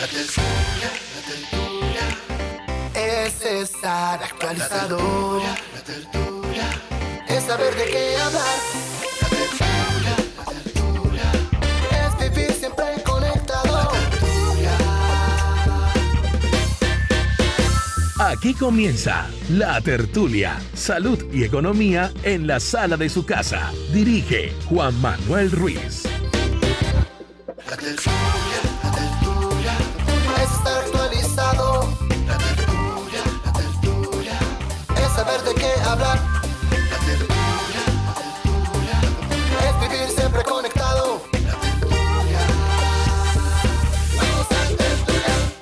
La tertulia, la tertulia es estar actualizado. La tertulia es saber de qué hablar. La tertulia, la tertulia es vivir siempre conectado. La tertulia. Aquí comienza La Tertulia, Salud y Economía en la sala de su casa. Dirige Juan Manuel Ruiz. La tertulia, la tertulia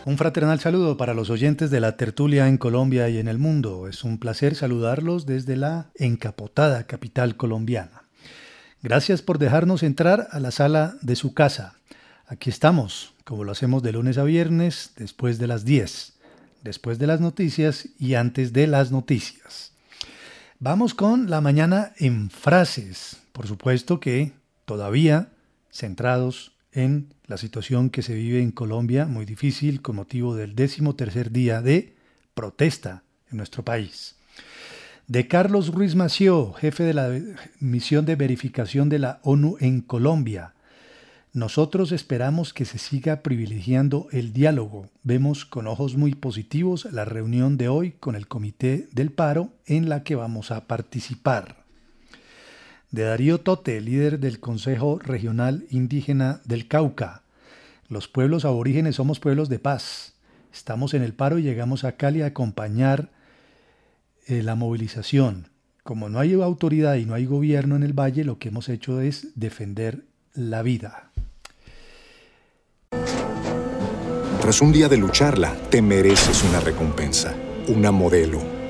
Un fraternal saludo para los oyentes de la tertulia en Colombia y en el mundo. Es un placer saludarlos desde la encapotada capital colombiana. Gracias por dejarnos entrar a la sala de su casa. Aquí estamos, como lo hacemos de lunes a viernes, después de las 10, después de las noticias y antes de las noticias. Vamos con la mañana en frases. Por supuesto que todavía centrados en la situación que se vive en Colombia, muy difícil con motivo del décimo tercer día de protesta en nuestro país. De Carlos Ruiz Mació, jefe de la misión de verificación de la ONU en Colombia. Nosotros esperamos que se siga privilegiando el diálogo. Vemos con ojos muy positivos la reunión de hoy con el Comité del Paro en la que vamos a participar. De Darío Tote, líder del Consejo Regional Indígena del Cauca. Los pueblos aborígenes somos pueblos de paz. Estamos en el paro y llegamos a Cali a acompañar eh, la movilización. Como no hay autoridad y no hay gobierno en el valle, lo que hemos hecho es defender la vida. Tras un día de lucharla, te mereces una recompensa, una modelo,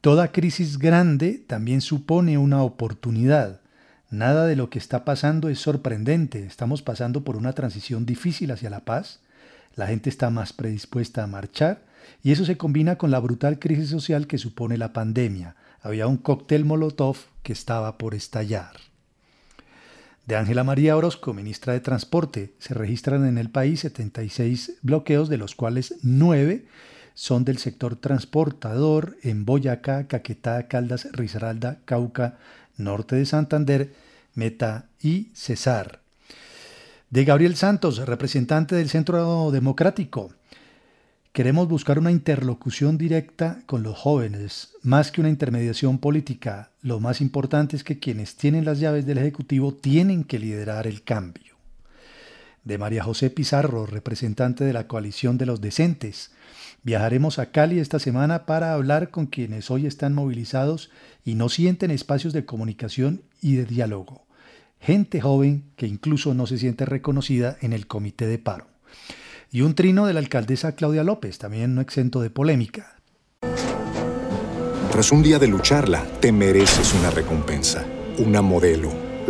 Toda crisis grande también supone una oportunidad. Nada de lo que está pasando es sorprendente. Estamos pasando por una transición difícil hacia la paz. La gente está más predispuesta a marchar y eso se combina con la brutal crisis social que supone la pandemia. Había un cóctel Molotov que estaba por estallar. De Ángela María Orozco, ministra de Transporte, se registran en el país 76 bloqueos, de los cuales 9 son del sector transportador en Boyacá, Caquetá, Caldas, Risaralda, Cauca, Norte de Santander, Meta y Cesar. De Gabriel Santos, representante del Centro Democrático. Queremos buscar una interlocución directa con los jóvenes, más que una intermediación política. Lo más importante es que quienes tienen las llaves del Ejecutivo tienen que liderar el cambio. De María José Pizarro, representante de la coalición de los decentes. Viajaremos a Cali esta semana para hablar con quienes hoy están movilizados y no sienten espacios de comunicación y de diálogo. Gente joven que incluso no se siente reconocida en el comité de paro y un trino de la alcaldesa Claudia López, también no exento de polémica. Tras un día de lucharla, te mereces una recompensa, una modelo,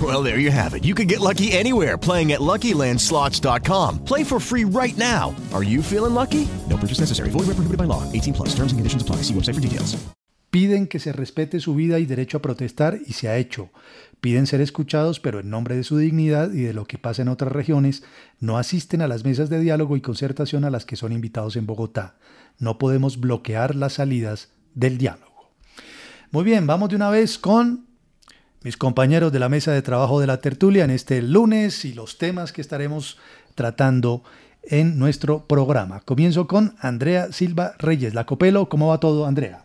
Well, there you have it. You can get lucky anywhere playing at LuckyLandSlots.com. Play for free right now. Are you feeling lucky? No purchase necessary. Void where prohibited by law. 18 plus. Terms and conditions apply. See website for details. Piden que se respete su vida y derecho a protestar y se ha hecho. Piden ser escuchados, pero en nombre de su dignidad y de lo que pasa en otras regiones, no asisten a las mesas de diálogo y concertación a las que son invitados en Bogotá. No podemos bloquear las salidas del diálogo. Muy bien, vamos de una vez con mis compañeros de la mesa de trabajo de la tertulia en este lunes y los temas que estaremos tratando en nuestro programa. Comienzo con Andrea Silva Reyes. La Copelo, ¿cómo va todo, Andrea?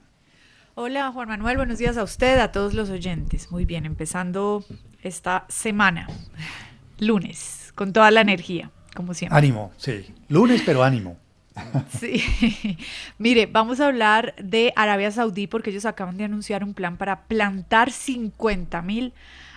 Hola Juan Manuel, buenos días a usted, a todos los oyentes. Muy bien, empezando esta semana, lunes, con toda la energía, como siempre. Ánimo, sí. Lunes, pero ánimo. Sí, mire, vamos a hablar de Arabia Saudí porque ellos acaban de anunciar un plan para plantar 50 mil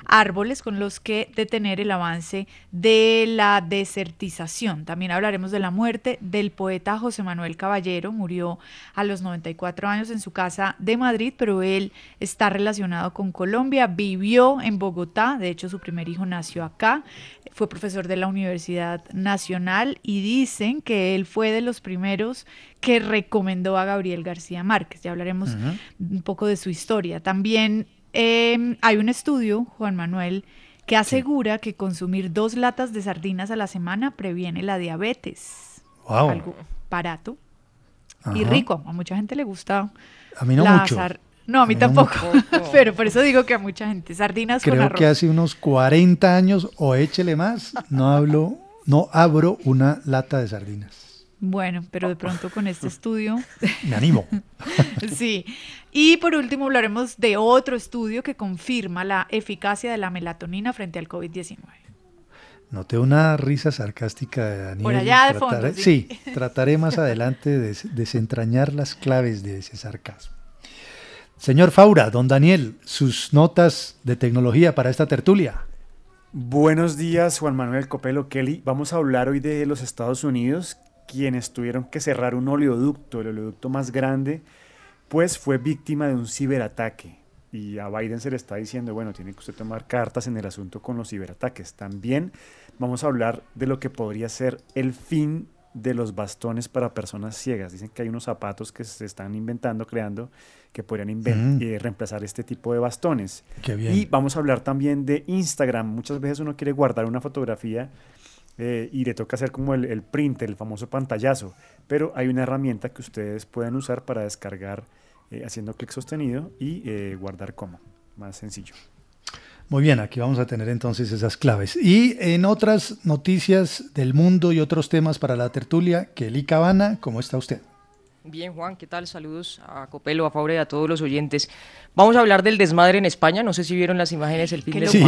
árboles con los que detener el avance de la desertización. También hablaremos de la muerte del poeta José Manuel Caballero, murió a los 94 años en su casa de Madrid, pero él está relacionado con Colombia, vivió en Bogotá, de hecho su primer hijo nació acá, fue profesor de la Universidad Nacional y dicen que él fue de los primeros que recomendó a Gabriel García Márquez. Ya hablaremos un poco de su historia. También eh, hay un estudio, Juan Manuel, que asegura que consumir dos latas de sardinas a la semana previene la diabetes. Wow. Algo barato y rico. A mucha gente le gusta. A mí no la mucho. sar- No, a mí A mí no tampoco. Pero por eso digo que a mucha gente. Sardinas con Creo arroz. que hace unos 40 años o échele más, no hablo, no abro una lata de sardinas. Bueno, pero de pronto con este estudio. Me animo. sí. Y por último hablaremos de otro estudio que confirma la eficacia de la melatonina frente al COVID-19. Noté una risa sarcástica de Daniel. Por allá de Trataré- fondo, sí. sí, trataré más adelante de des- desentrañar las claves de ese sarcasmo. Señor Faura, don Daniel, sus notas de tecnología para esta tertulia. Buenos días, Juan Manuel Copelo Kelly. Vamos a hablar hoy de los Estados Unidos, quienes tuvieron que cerrar un oleoducto, el oleoducto más grande, pues fue víctima de un ciberataque. Y a Biden se le está diciendo, bueno, tiene que usted tomar cartas en el asunto con los ciberataques. También vamos a hablar de lo que podría ser el fin de los bastones para personas ciegas. Dicen que hay unos zapatos que se están inventando, creando, que podrían Mm. eh, reemplazar este tipo de bastones. Qué bien. Y vamos a hablar también de Instagram. Muchas veces uno quiere guardar una fotografía eh, y le toca hacer como el, el print, el famoso pantallazo. Pero hay una herramienta que ustedes pueden usar para descargar eh, haciendo clic sostenido y eh, guardar como. Más sencillo. Muy bien, aquí vamos a tener entonces esas claves. Y en otras noticias del mundo y otros temas para la tertulia, Kelly Cabana, ¿cómo está usted? Bien, Juan, ¿qué tal? Saludos a Copelo, a Fabre y a todos los oyentes. Vamos a hablar del desmadre en España. No sé si vieron las imágenes el fin ¡Qué de Sí.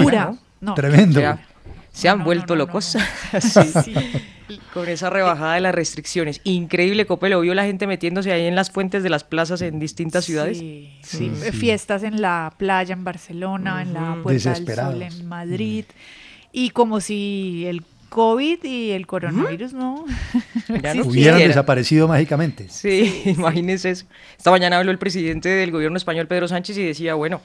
No. Tremendo. O sea, se han No, vuelto no, no, locos no, Sí. con esa rebajada de las restricciones. Increíble, Copelo. ¿Vio la gente metiéndose ahí en las fuentes de las plazas en distintas ciudades? Sí, sí, Sí, sí. fiestas en la playa en Barcelona, en la Puerta del Sol en Madrid. Y como si el COVID y el coronavirus no Ya no Hubieran desaparecido mágicamente. Sí, imagínense eso. Esta mañana habló el presidente del gobierno español, Pedro Sánchez, y decía, bueno,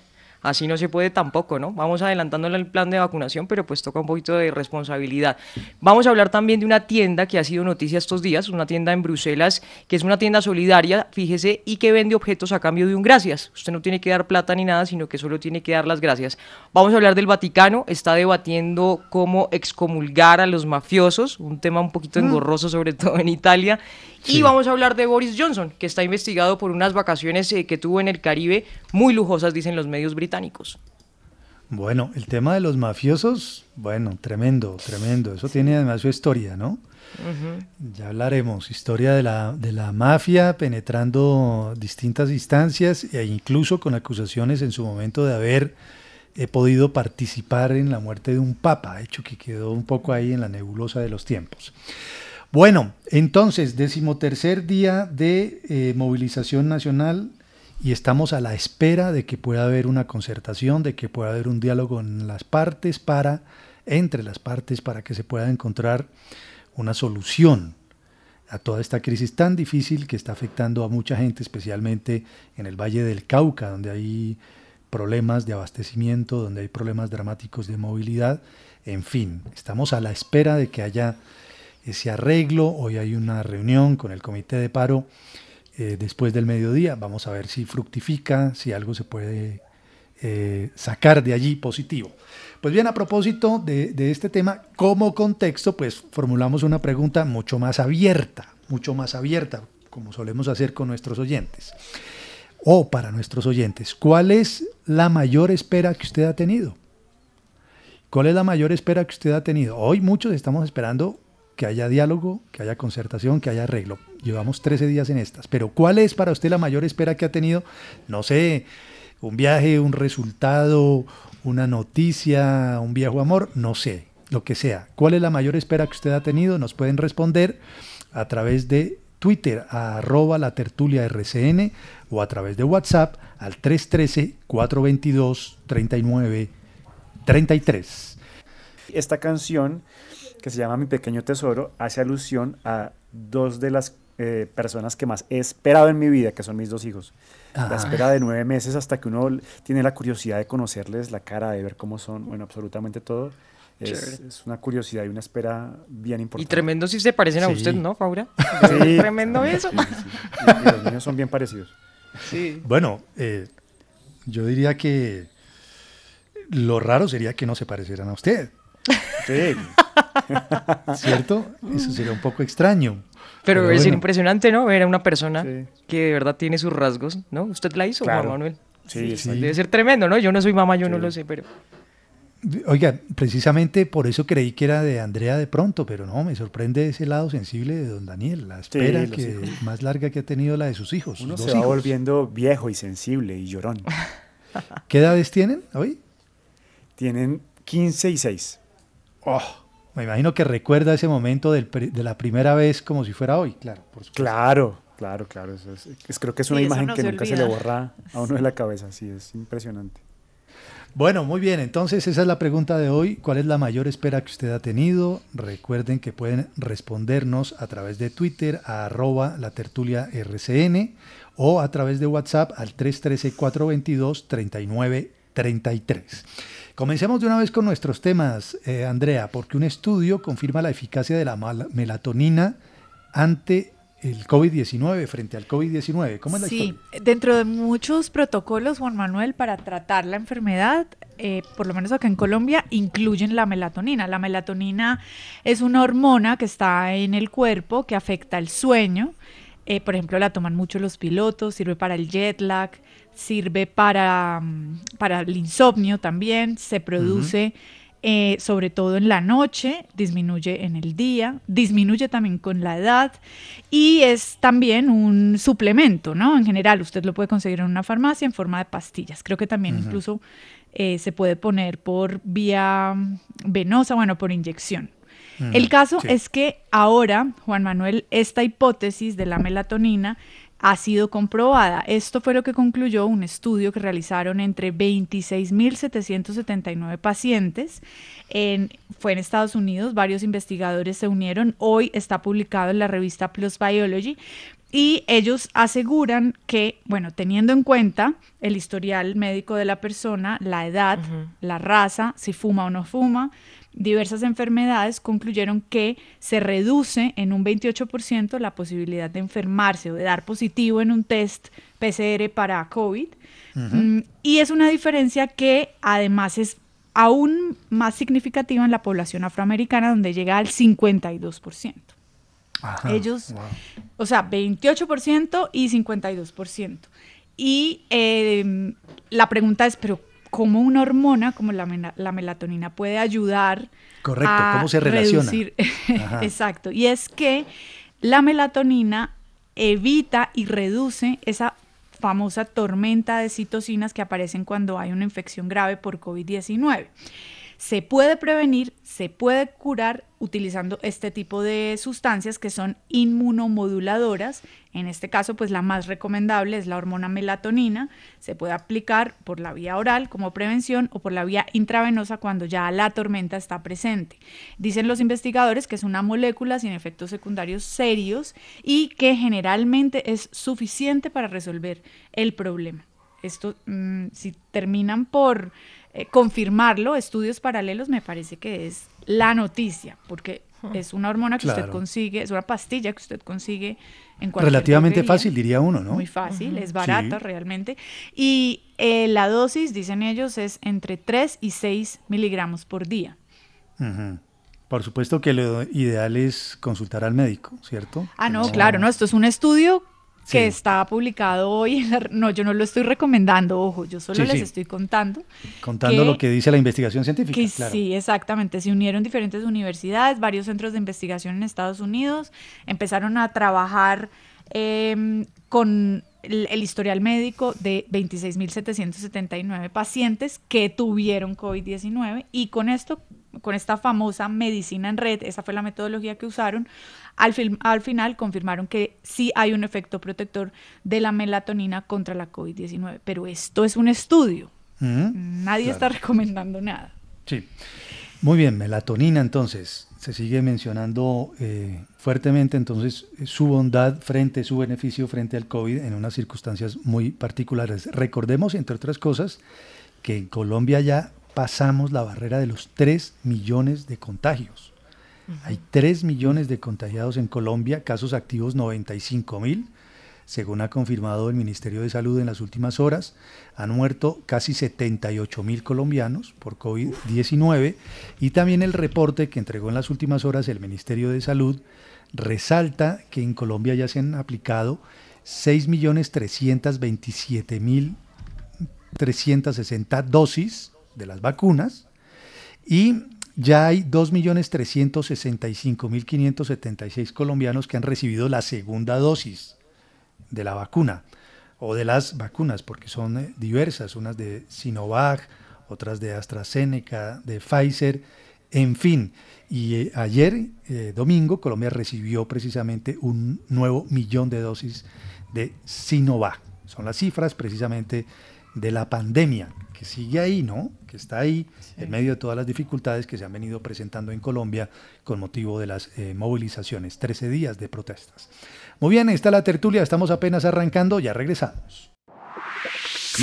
así no se puede tampoco, ¿no? Vamos adelantándole el plan de vacunación, pero pues toca un poquito de responsabilidad. Vamos a hablar también de una tienda que ha sido noticia estos días, una tienda en Bruselas, que es una tienda solidaria, fíjese, y que vende objetos a cambio de un gracias. Usted no tiene que dar plata ni nada, sino que solo tiene que dar las gracias. Vamos a hablar del Vaticano, está debatiendo cómo excomulgar a los mafiosos, un tema un poquito engorroso, sobre todo en Italia. Y vamos a hablar de Boris Johnson, que está investigado por unas vacaciones eh, que tuvo en el Caribe muy lujosas, dicen los medios británicos. Bueno, el tema de los mafiosos, bueno, tremendo, tremendo. Eso tiene además su historia, ¿no? Ya hablaremos, historia de la, de la mafia penetrando distintas instancias e incluso con acusaciones en su momento de haber eh, podido participar en la muerte de un papa, hecho que quedó un poco ahí en la nebulosa de los tiempos. Bueno, entonces, decimotercer día de eh, movilización nacional y estamos a la espera de que pueda haber una concertación, de que pueda haber un diálogo en las partes para, entre las partes, para que se pueda encontrar una solución a toda esta crisis tan difícil que está afectando a mucha gente, especialmente en el Valle del Cauca, donde hay problemas de abastecimiento, donde hay problemas dramáticos de movilidad. En fin, estamos a la espera de que haya ese arreglo. Hoy hay una reunión con el comité de paro eh, después del mediodía. Vamos a ver si fructifica, si algo se puede eh, sacar de allí positivo. Pues bien, a propósito de, este tema, como contexto, pues formulamos una pregunta mucho más abierta, mucho más abierta, como solemos hacer con nuestros oyentes. O para nuestros oyentes, ¿cuál es la mayor espera que usted ha tenido? ¿Cuál es la mayor espera que usted ha tenido? Hoy muchos estamos esperando que haya diálogo, que haya concertación, que haya arreglo. Llevamos 13 días en estas. Pero ¿cuál es para usted la mayor espera que ha tenido? No sé, un viaje, un resultado, una noticia, un viejo amor, no sé, lo que sea. ¿Cuál es la mayor espera que usted ha tenido? Nos pueden responder a través de Twitter a arroba la tertulia RCN o a través de WhatsApp al 313-422-3933. Esta canción que se llama Mi Pequeño Tesoro hace alusión a dos de las eh, personas que más he esperado en mi vida, que son mis dos hijos. La ah. espera de nueve meses hasta que uno tiene la curiosidad de conocerles la cara, de ver cómo son, bueno, absolutamente todo. Es, una curiosidad y una espera bien importante. Y tremendo si se parecen a usted, ¿no, Faura? Sí. tremendo eso. Y, los niños son bien parecidos. Sí. Bueno, eh, yo diría que lo raro sería que no se parecieran a usted. Sí. ¿Cierto? Eso sería un poco extraño. Pero, es impresionante, ¿no? Ver a una persona que de verdad tiene sus rasgos, ¿no? ¿Usted la hizo, Juan Manuel? Sí, sí, Debe ser tremendo, ¿no? Yo no soy mamá, yo no lo sé, pero... Oiga, precisamente por eso creí que era de Andrea de pronto, pero no, me sorprende ese lado sensible de don Daniel, la espera que, más larga que ha tenido la de sus hijos. Uno se va volviendo viejo y sensible y llorón. ¿Qué edades tienen hoy? Tienen 15 y 6. Oh, me imagino que recuerda ese momento de la primera vez como si fuera hoy, claro. claro, claro, claro. es, creo que es una imagen que nunca se le borra a uno de la cabeza, sí, es impresionante. Bueno, muy bien, entonces esa es la pregunta de hoy. ¿Cuál es la mayor espera que usted ha tenido? Recuerden que pueden respondernos a través de Twitter a arroba la tertulia RCN o a través de WhatsApp al 313-422-3933. Comencemos de una vez con nuestros temas, eh, Andrea, porque un estudio confirma la eficacia de la melatonina ante el COVID-19, frente al COVID-19. ¿Cómo es la sí, dentro de muchos protocolos, Juan Manuel, para tratar la enfermedad, eh, por lo menos acá en Colombia, incluyen la melatonina. La melatonina es una hormona que está en el cuerpo que afecta el sueño. Eh, por ejemplo, la toman mucho los pilotos, sirve para el jet lag, sirve para, para el insomnio también, se produce eh, sobre todo en la noche, disminuye en el día, disminuye también con la edad y es también un suplemento, ¿no? En general, usted lo puede conseguir en una farmacia en forma de pastillas. Creo que también incluso eh, se puede poner por vía venosa, bueno, por inyección. El caso es que ahora, Juan Manuel, esta hipótesis de la melatonina ha sido comprobada. Esto fue lo que concluyó un estudio que realizaron entre 26.779 pacientes. En, fue en Estados Unidos, varios investigadores se unieron. Hoy está publicado en la revista Plus Biology. Y ellos aseguran que, bueno, teniendo en cuenta el historial médico de la persona, la edad, la raza, si fuma o no fuma, diversas enfermedades concluyeron que se reduce en un 28% la posibilidad de enfermarse o de dar positivo en un test PCR para COVID. Mm, y es una diferencia que además es aún más significativa en la población afroamericana, donde llega al 52%. Ellos, o sea, 28% y 52%. Y eh, la pregunta es, pero cómo una hormona como la, melatonina puede ayudar Correcto, cómo se relaciona. Exacto, y es que la melatonina evita y reduce esa famosa tormenta de citocinas que aparecen cuando hay una infección grave por COVID-19. Se puede prevenir, se puede curar utilizando este tipo de sustancias que son inmunomoduladoras. En este caso, pues la más recomendable es la hormona melatonina. Se puede aplicar por la vía oral como prevención o por la vía intravenosa cuando ya la tormenta está presente. Dicen los investigadores que es una molécula sin efectos secundarios serios y que generalmente es suficiente para resolver el problema. Esto, mm, si terminan por eh, confirmarlo, estudios paralelos, me parece que es la noticia, porque es una hormona que usted consigue, es una pastilla que usted consigue en cualquier Relativamente fácil, diría uno, ¿no? Muy fácil, es barata realmente. Y eh, la dosis, dicen ellos, es entre 3 y 6 miligramos por día. Por supuesto que lo ideal es consultar al médico, ¿cierto? Ah, no, claro, no, esto es un estudio que está publicado hoy. no, yo no lo estoy recomendando, ojo, yo solo les estoy contando. Contando lo que dice la investigación científica. Sí, exactamente. Se unieron diferentes universidades, varios centros de investigación en Estados Unidos, empezaron a trabajar em, con el, el, historial médico de 26.779 pacientes que tuvieron COVID-19 y con esto, con esta famosa medicina en red, esa fue la metodología que usaron, al, al final confirmaron que sí hay un efecto protector de la melatonina contra la COVID-19, pero esto es un estudio. Mm, Nadie está recomendando nada. Sí. Muy bien, melatonina entonces. Se sigue mencionando eh, fuertemente entonces su bondad frente, su beneficio frente al COVID en unas circunstancias muy particulares. Recordemos, entre otras cosas, que en Colombia ya pasamos la barrera de los 3 millones de contagios. Hay 3 millones de contagiados en Colombia, casos activos 95 mil. Según ha confirmado el Ministerio de Salud en las últimas horas, han muerto casi 78 mil colombianos por COVID-19 y también el reporte que entregó en las últimas horas el Ministerio de Salud resalta que en Colombia ya se han aplicado 6.327.360 dosis de las vacunas y ya hay 2.365.576 colombianos que han recibido la segunda dosis de la vacuna o de las vacunas, porque son eh, diversas, unas de Sinovac, otras de AstraZeneca, de Pfizer, en fin. Y eh, ayer, eh, domingo, Colombia recibió precisamente un nuevo millón de dosis de Sinovac. Son las cifras precisamente de la pandemia que sigue ahí, ¿no? Que está ahí en medio de todas las dificultades que se han venido presentando en Colombia con motivo de las eh, movilizaciones, 13 días de protestas. Muy bien, está la tertulia, estamos apenas arrancando, ya regresamos.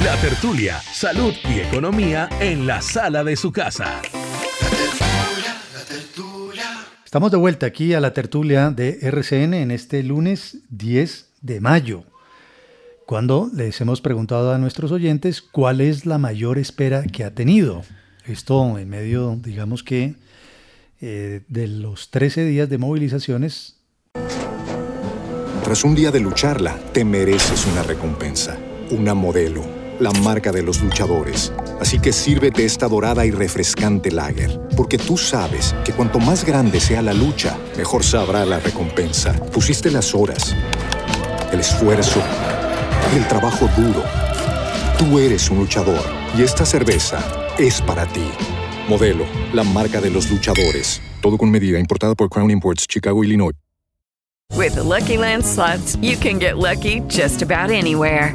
La tertulia, salud y economía en la sala de su casa. Estamos de vuelta aquí a la tertulia de RCN en este lunes 10 de mayo cuando les hemos preguntado a nuestros oyentes cuál es la mayor espera que ha tenido. Esto en medio, digamos que, eh, de los 13 días de movilizaciones. Tras un día de lucharla, te mereces una recompensa, una modelo, la marca de los luchadores. Así que sírvete esta dorada y refrescante lager, porque tú sabes que cuanto más grande sea la lucha, mejor sabrá la recompensa. Pusiste las horas, el esfuerzo el trabajo duro. Tú eres un luchador y esta cerveza es para ti. Modelo, la marca de los luchadores. Todo con medida, importada por Crown Imports, Chicago, Illinois. With the Lucky Land slots, you can get lucky just about anywhere.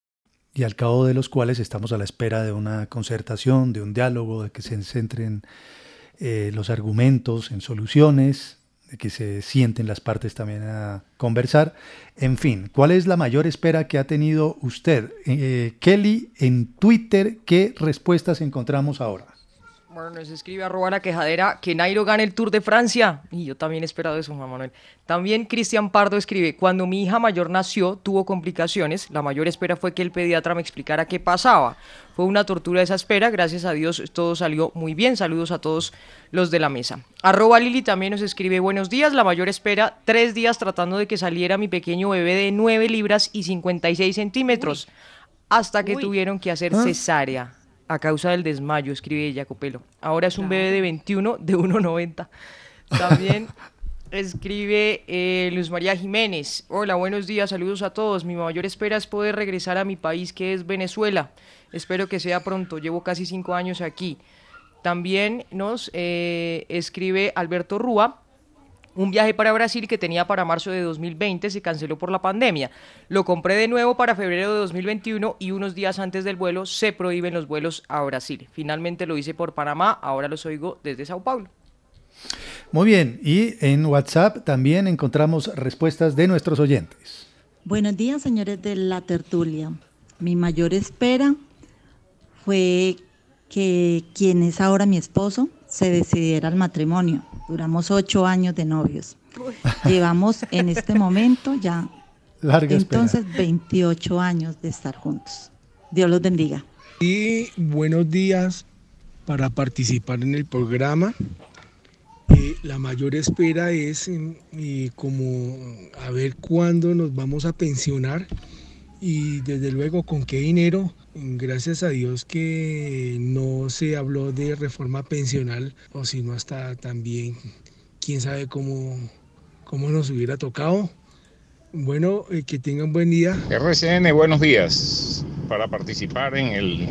Y al cabo de los cuales estamos a la espera de una concertación, de un diálogo, de que se centren eh, los argumentos en soluciones, de que se sienten las partes también a conversar. En fin, ¿cuál es la mayor espera que ha tenido usted? Eh, Kelly, en Twitter, ¿qué respuestas encontramos ahora? Bueno, nos escribe arroba la quejadera que Nairo gane el Tour de Francia. Y yo también he esperado eso, Juan Manuel. También Cristian Pardo escribe, cuando mi hija mayor nació, tuvo complicaciones. La mayor espera fue que el pediatra me explicara qué pasaba. Fue una tortura esa espera. Gracias a Dios todo salió muy bien. Saludos a todos los de la mesa. Arroba Lili también nos escribe, buenos días. La mayor espera, tres días tratando de que saliera mi pequeño bebé de 9 libras y 56 centímetros. Hasta que tuvieron que hacer ¿Ah? A causa del desmayo, escribe Jacopelo. Ahora es un bebé de 21 de 1,90. También escribe eh, Luz María Jiménez. Hola, buenos días, saludos a todos. Mi mayor espera es poder regresar a mi país que es Venezuela. Espero que sea pronto. Llevo casi cinco años aquí. También nos eh, escribe Alberto Rúa. Un viaje para Brasil que tenía para marzo de 2020 se canceló por la pandemia. Lo compré de nuevo para febrero de 2021 y unos días antes del vuelo se prohíben los vuelos a Brasil. Finalmente lo hice por Panamá, ahora los oigo desde Sao Paulo. Muy bien, y en WhatsApp también encontramos respuestas de nuestros oyentes. Buenos días, señores de la tertulia. Mi mayor espera fue que quien es ahora mi esposo se decidiera al matrimonio. Duramos ocho años de novios. Llevamos en este momento ya Larga espera. entonces 28 años de estar juntos. Dios los bendiga. Y buenos días para participar en el programa. Eh, la mayor espera es eh, como a ver cuándo nos vamos a pensionar y desde luego con qué dinero. Gracias a Dios que no se habló de reforma pensional o si no hasta también quién sabe cómo, cómo nos hubiera tocado. Bueno, eh, que tengan buen día. RCN, buenos días. Para participar en el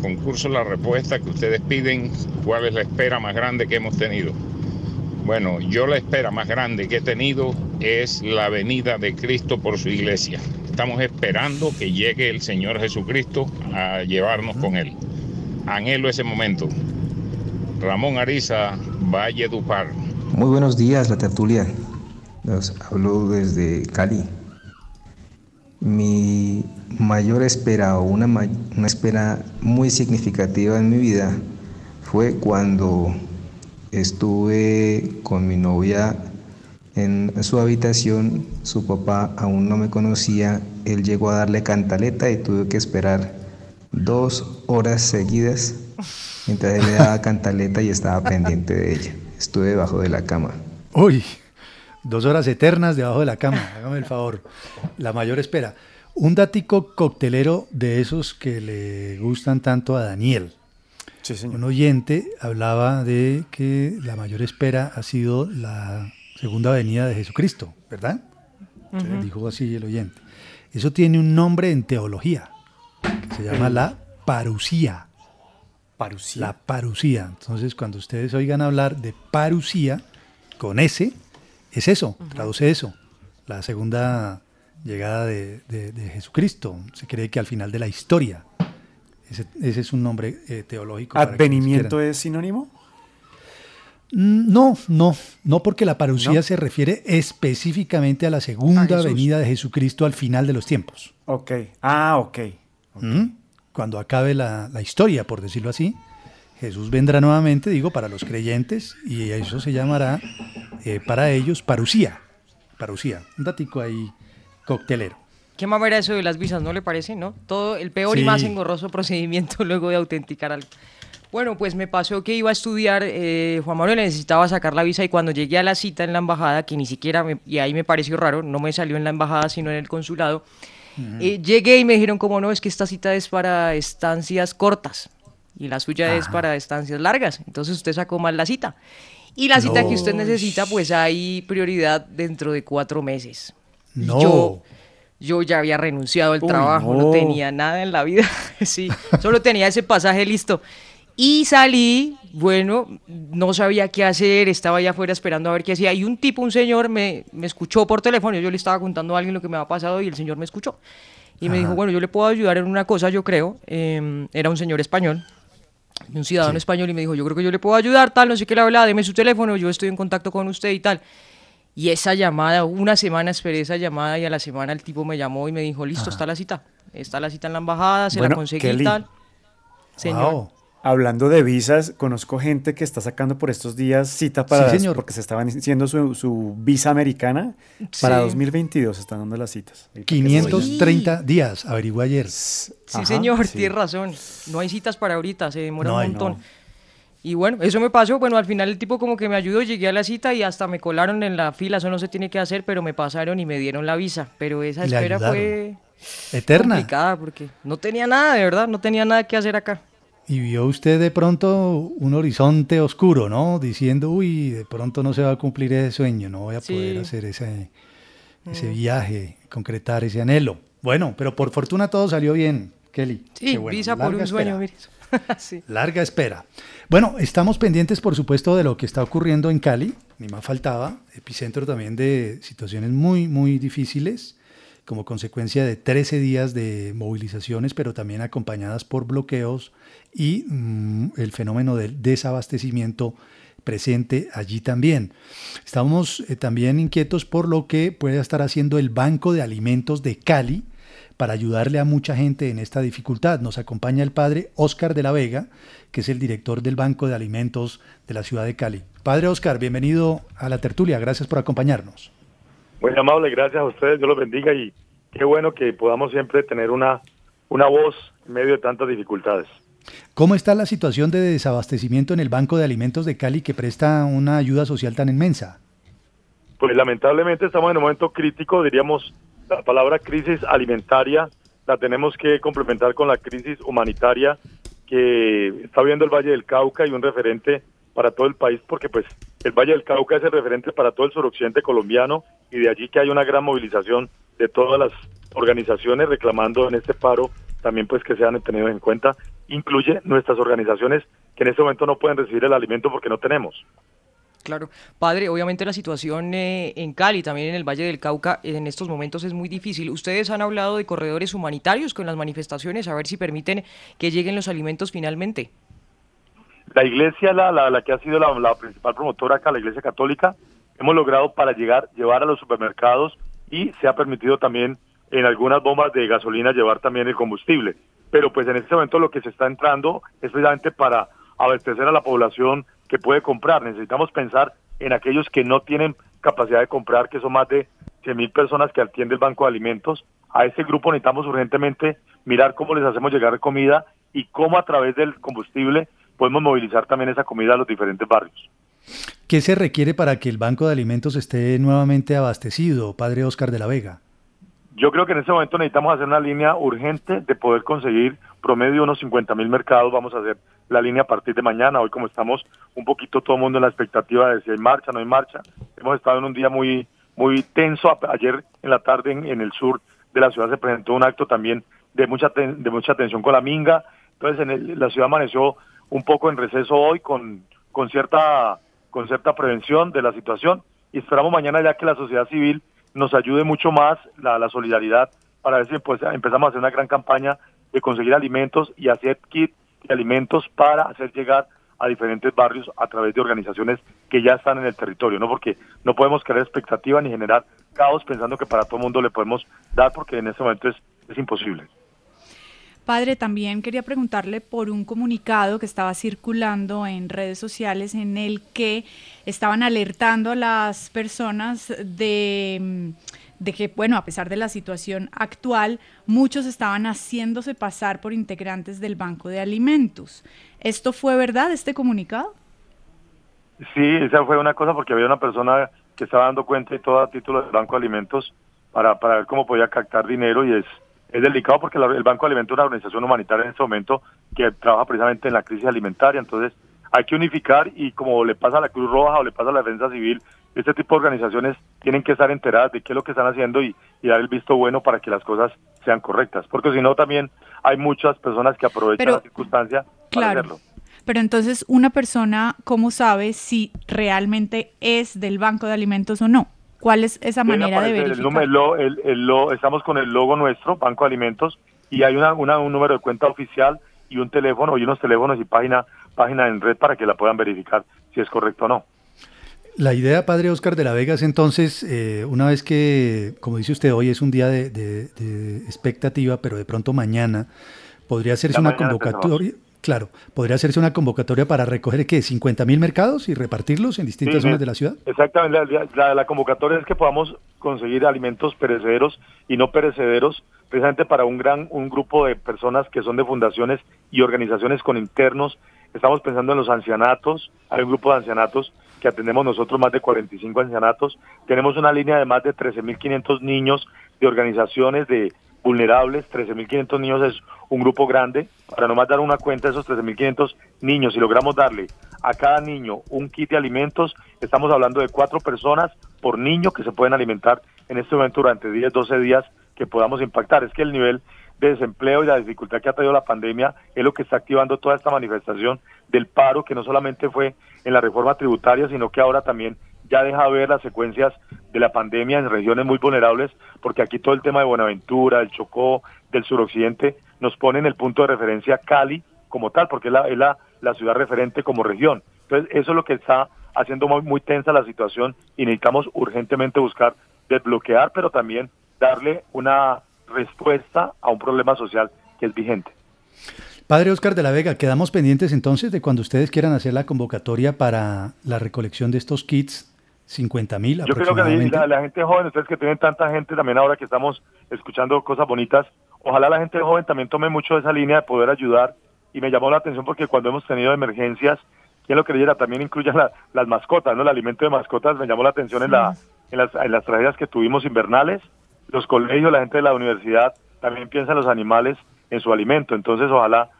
concurso La Respuesta que ustedes piden, ¿cuál es la espera más grande que hemos tenido? Bueno, yo la espera más grande que he tenido es la venida de Cristo por su iglesia. Estamos esperando que llegue el Señor Jesucristo a llevarnos con Él. Anhelo ese momento. Ramón Ariza, Valle Dupar. Muy buenos días, la tertulia. Los hablo desde Cali. Mi mayor espera o una, una espera muy significativa en mi vida fue cuando estuve con mi novia en su habitación. Su papá aún no me conocía. Él llegó a darle cantaleta y tuve que esperar dos horas seguidas mientras él le daba cantaleta y estaba pendiente de ella. Estuve debajo de la cama. Uy, dos horas eternas debajo de la cama, hágame el favor. La mayor espera. Un datico coctelero de esos que le gustan tanto a Daniel. Un oyente hablaba de que la mayor espera ha sido la segunda venida de Jesucristo, ¿verdad? Ujú. Dijo así el oyente. Eso tiene un nombre en teología, que se llama la parusía. Parusía. La parusía. Entonces, cuando ustedes oigan hablar de parusía, con S, es eso, traduce eso. La segunda llegada de, de- de Jesucristo. Se cree que al final de la historia. Ese, ese es un nombre eh, teológico. ¿Advenimiento es sinónimo? Mm, No, no, no porque la parusía ¿No? se refiere específicamente a la segunda venida de Jesucristo al final de los tiempos. Ok. Ah, ok. ¿Mm? Cuando acabe la, la historia, por decirlo así, Jesús vendrá nuevamente, digo, para los creyentes, y eso se llamará eh, para ellos parusía. Parusía. Un datico ahí coctelero. Qué mamera eso de las visas, ¿no le parece? ¿No? Todo el peor y más engorroso procedimiento luego de autenticar algo. Bueno, pues me pasó que iba a estudiar, eh, Juan Manuel necesitaba sacar la visa y cuando llegué a la cita en la embajada, que ni siquiera, me- y ahí me pareció raro, no me salió en la embajada sino en el consulado, eh, llegué y me dijeron como no, es que esta cita es para estancias cortas y la suya es para estancias largas, entonces usted sacó mal la cita. Y la cita que usted necesita, pues hay prioridad dentro de cuatro meses. No. Yo, yo ya había renunciado al Uy, trabajo, no. no. tenía nada en la vida, sí, solo tenía ese pasaje listo. Y salí, bueno, no sabía qué hacer, estaba allá afuera esperando a ver qué hacía. Y un tipo, un señor, me, me escuchó por teléfono. Yo le estaba contando a alguien lo que me había pasado y el señor me escuchó. Y me dijo, bueno, yo le puedo ayudar en una cosa, yo creo. Eh, era un señor español, un ciudadano español, y me dijo, yo creo que yo le puedo ayudar, tal, no sé qué le hablaba, deme su teléfono, yo estoy en contacto con usted y tal. Y esa llamada, una semana esperé esa llamada y a la semana el tipo me llamó y me dijo, listo, está la cita. Está la cita en la embajada, se Bueno, la conseguí y tal. Señor. Wow. Hablando de visas, conozco gente que está sacando por estos días cita para Sí, señor. porque se estaban haciendo su, su visa americana para Sí. 2022 están dando las citas. 530 días, averigué ayer. Sí, Ajá, señor, sí. tiene razón. No hay citas para ahorita, se demora No un hay, montón. no. Y bueno, eso me pasó. Bueno, al final el tipo como que me ayudó, llegué a la cita y hasta me colaron en la fila. Eso no se tiene que hacer, pero me pasaron y me dieron la visa. Pero esa espera fue Eterna. complicada porque no tenía nada, de verdad, no tenía nada que hacer acá. Y vio usted de pronto un horizonte oscuro, ¿no? Diciendo, uy, de pronto no se va a cumplir ese sueño, no voy a Sí. poder hacer ese, ese Mm. viaje, concretar ese anhelo. Bueno, pero por fortuna todo salió bien, Kelly. Sí, bueno, visa por un sueño, mire. sí. Larga espera. Bueno, estamos pendientes, por supuesto, de lo que está ocurriendo en Cali, ni más faltaba, epicentro también de situaciones muy, muy difíciles, como consecuencia de 13 días de movilizaciones, pero también acompañadas por bloqueos y mm, el fenómeno del desabastecimiento presente allí también. Estamos eh, también inquietos por lo que puede estar haciendo el Banco de Alimentos de Cali, para ayudarle a mucha gente en esta dificultad. Nos acompaña el padre Oscar de la Vega, que es el director del Banco de Alimentos de la ciudad de Cali. Padre Oscar, bienvenido a la tertulia, gracias por acompañarnos. Muy amable, gracias a ustedes, Dios los bendiga y qué bueno que podamos siempre tener una, una voz en medio de tantas dificultades. ¿Cómo está la situación de desabastecimiento en el Banco de Alimentos de Cali que presta una ayuda social tan inmensa? Pues lamentablemente estamos en un momento crítico, diríamos, la palabra crisis alimentaria la tenemos que complementar con la crisis humanitaria que está viendo el Valle del Cauca y un referente para todo el país, porque pues el Valle del Cauca es el referente para todo el suroccidente colombiano y de allí que hay una gran movilización de todas las organizaciones reclamando en este paro también pues que sean tenidos en cuenta, incluye nuestras organizaciones que en este momento no pueden recibir el alimento porque no tenemos. Claro. Padre, obviamente la situación eh, en Cali, también en el Valle del Cauca, en estos momentos es muy difícil. Ustedes han hablado de corredores humanitarios con las manifestaciones, a ver si permiten que lleguen los alimentos finalmente. La iglesia, la, la, la que ha sido la, la principal promotora acá, la iglesia católica, hemos logrado para llegar, llevar a los supermercados y se ha permitido también en algunas bombas de gasolina llevar también el combustible. Pero pues en este momento lo que se está entrando es precisamente para abastecer a la población que puede comprar. Necesitamos pensar en aquellos que no tienen capacidad de comprar, que son más de 100 mil personas que atiende el Banco de Alimentos. A ese grupo necesitamos urgentemente mirar cómo les hacemos llegar comida y cómo a través del combustible podemos movilizar también esa comida a los diferentes barrios. ¿Qué se requiere para que el Banco de Alimentos esté nuevamente abastecido, padre Oscar de la Vega? Yo creo que en este momento necesitamos hacer una línea urgente de poder conseguir promedio unos 50 mil mercados. Vamos a hacer la línea a partir de mañana. Hoy como estamos un poquito todo el mundo en la expectativa de si hay marcha, no hay marcha. Hemos estado en un día muy muy tenso. Ayer en la tarde en, el sur de la ciudad se presentó un acto también de mucha ten, de mucha tensión con la minga. Entonces en el, la ciudad amaneció un poco en receso hoy con, con cierta con cierta prevención de la situación y esperamos mañana ya que la sociedad civil nos ayude mucho más la, la solidaridad para ver si pues, empezamos a hacer una gran campaña de conseguir alimentos y hacer kit de alimentos para hacer llegar a diferentes barrios a través de organizaciones que ya están en el territorio, ¿no? Porque no podemos crear expectativa ni generar caos pensando que para todo el mundo le podemos dar porque en este momento es, es imposible. Padre, también quería preguntarle por un comunicado que estaba circulando en redes sociales en el que estaban alertando a las personas de, de, que, bueno, a pesar de la situación actual, muchos estaban haciéndose pasar por integrantes del Banco de Alimentos. ¿Esto fue verdad, este comunicado? Sí, esa fue una cosa porque había una persona que estaba dando cuenta y todo a título del Banco de Alimentos para, para ver cómo podía captar dinero y es es delicado porque la, el Banco de Alimentos es una organización humanitaria en este momento que trabaja precisamente en la crisis alimentaria, entonces hay que unificar y como le pasa a la Cruz Roja o le pasa a la Defensa Civil, este tipo de organizaciones tienen que estar enteradas de qué es lo que están haciendo y, y dar el visto bueno para que las cosas sean correctas, porque si no también hay muchas personas que aprovechan Pero, la circunstancia claro, para hacerlo. Pero entonces, una persona, ¿cómo sabe si realmente es del Banco de Alimentos o no? ¿Cuál es esa manera de verificar? El número, el, el, lo, estamos con el logo nuestro, Banco de Alimentos, y hay una, una, un número de cuenta oficial y un teléfono y unos teléfonos y página, página en red para que la puedan verificar si es correcto o no. La idea, padre Oscar de la Vega, es entonces, eh, una vez que, como dice usted, hoy es un día de, de, de expectativa, pero de pronto mañana podría hacerse Ya una convocatoria, Claro, podría hacerse una convocatoria para recoger que 50 mil mercados y repartirlos en distintas zonas de la ciudad. Exactamente, la, la, convocatoria es que podamos conseguir alimentos perecederos y no perecederos, precisamente para un gran un grupo de personas que son de fundaciones y organizaciones con internos. Estamos pensando en los ancianatos, hay un grupo de ancianatos que atendemos nosotros más de 45 ancianatos. Tenemos una línea de más de 13.500 niños de organizaciones de vulnerables, 13.500 niños es un grupo grande, para nomás dar una cuenta de esos 13.500 niños, si logramos darle a cada niño un kit de alimentos, estamos hablando de cuatro personas por niño que se pueden alimentar en este momento durante 10, 12 días que podamos impactar. Es que el nivel de desempleo y la dificultad que ha traído la pandemia es lo que está activando toda esta manifestación del paro, que no solamente fue en la reforma tributaria, sino que ahora también ya deja ver las secuencias de la pandemia en regiones muy vulnerables, porque aquí todo el tema de Buenaventura, el Chocó, del suroccidente, nos pone en el punto de referencia Cali como tal, porque es la, es la, la ciudad referente como región. Entonces, eso es lo que está haciendo muy, muy tensa la situación y necesitamos urgentemente buscar desbloquear, pero también darle una respuesta a un problema social que es vigente. Padre Oscar de la Vega, quedamos pendientes entonces de cuando ustedes quieran hacer la convocatoria para la recolección de estos kits 50 mil Yo creo que la, gente joven, ustedes que tienen tanta gente también ahora que estamos escuchando cosas bonitas, ojalá la gente joven también tome mucho esa línea de poder ayudar. Y me llamó la atención porque cuando hemos tenido emergencias, quien lo creyera, también incluye las mascotas, ¿no? El alimento de mascotas me llamó la atención en, la, en, las, en las tragedias que tuvimos invernales, los colegios, la gente de la universidad también piensa en los animales en su alimento, entonces ojalá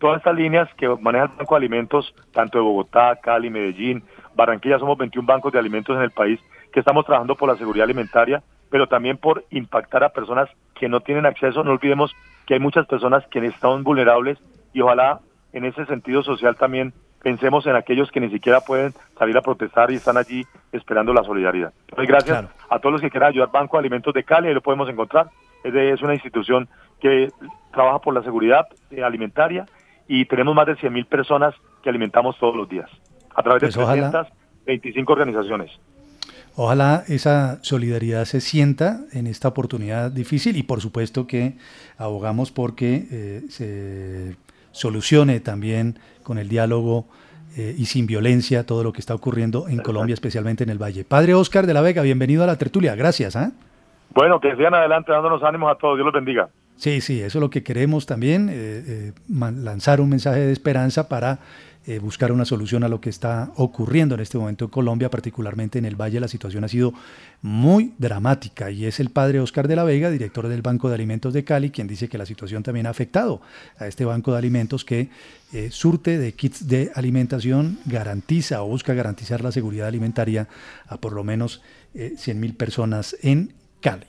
todas estas líneas que maneja el Banco de Alimentos, tanto de Bogotá, Cali, Medellín, Barranquilla, somos 21 bancos de alimentos en el país que estamos trabajando por la seguridad alimentaria, pero también por impactar a personas que no tienen acceso. No olvidemos que hay muchas personas que están vulnerables y ojalá en ese sentido social también pensemos en aquellos que ni siquiera pueden salir a protestar y están allí esperando la solidaridad. Entonces, gracias a todos los que quieran ayudar. Banco de Alimentos de Cali, ahí lo podemos encontrar. Es, es una institución que trabaja por la seguridad eh, alimentaria y tenemos más de 100.000 personas que alimentamos todos los días a través de 325 pues organizaciones. Ojalá esa solidaridad se sienta en esta oportunidad difícil y por supuesto que abogamos porque eh, se solucione también con el diálogo eh, y sin violencia todo lo que está ocurriendo en Colombia, especialmente en el Valle. Padre Oscar de la Vega, bienvenido a la tertulia. Gracias. ¿ah? Bueno, que sigan adelante dándonos ánimos a todos. Dios los bendiga. Sí, sí, eso es lo que queremos también, eh, lanzar un mensaje de esperanza para eh, buscar una solución a lo que está ocurriendo en este momento en Colombia, particularmente en el Valle. La situación ha sido muy dramática y es el padre Oscar de la Vega, director del Banco de Alimentos de Cali, quien dice que la situación también ha afectado a este Banco de Alimentos que surte de kits de alimentación, garantiza o busca garantizar la seguridad alimentaria a por lo menos 100.000 personas en Cali.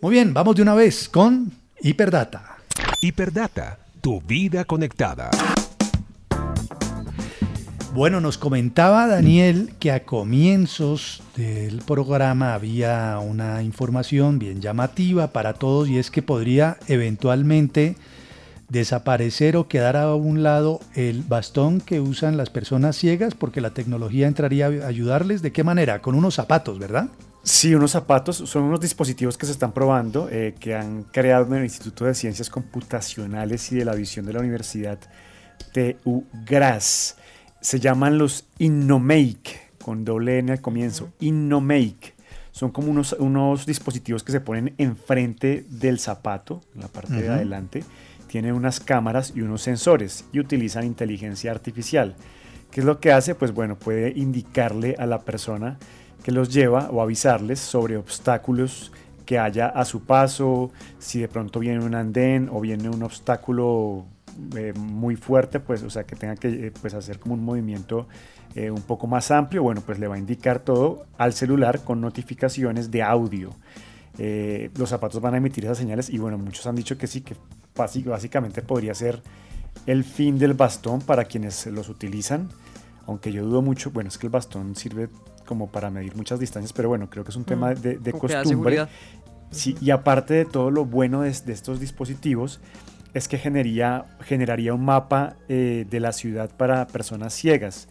Muy bien, vamos de una vez con Hiperdata. Hiperdata, tu vida conectada. Bueno, nos comentaba Daniel que a comienzos del programa había una información bien llamativa para todos y es que podría eventualmente desaparecer o quedar a un lado el bastón que usan las personas ciegas porque la tecnología entraría a ayudarles. ¿De qué manera? Con unos zapatos, ¿verdad? Sí, unos zapatos son unos dispositivos que se están probando, eh, que han creado en el Instituto de Ciencias Computacionales y de la Visión de la Universidad TU Graz. Se llaman los InnoMake, con doble N al comienzo. InnoMake. Son como unos, unos dispositivos que se ponen enfrente del zapato, en la parte de adelante. Tienen unas cámaras y unos sensores y utilizan inteligencia artificial. ¿Qué es lo que hace? Pues bueno, puede indicarle a la persona que los lleva o avisarles sobre obstáculos que haya a su paso, si de pronto viene un andén o viene un obstáculo eh, muy fuerte, pues, o sea, que tenga que eh, pues, hacer como un movimiento eh, un poco más amplio, bueno, pues le va a indicar todo al celular con notificaciones de audio. los zapatos van a emitir esas señales y bueno, muchos han dicho que sí, que básicamente podría ser el fin del bastón para quienes los utilizan, aunque yo dudo mucho, bueno, es que el bastón sirve como para medir muchas distancias, pero bueno, creo que es un tema mm, de, costumbre. Sí, y aparte de todo lo bueno de, estos dispositivos, es que generaría, generaría un mapa eh, de la ciudad para personas ciegas.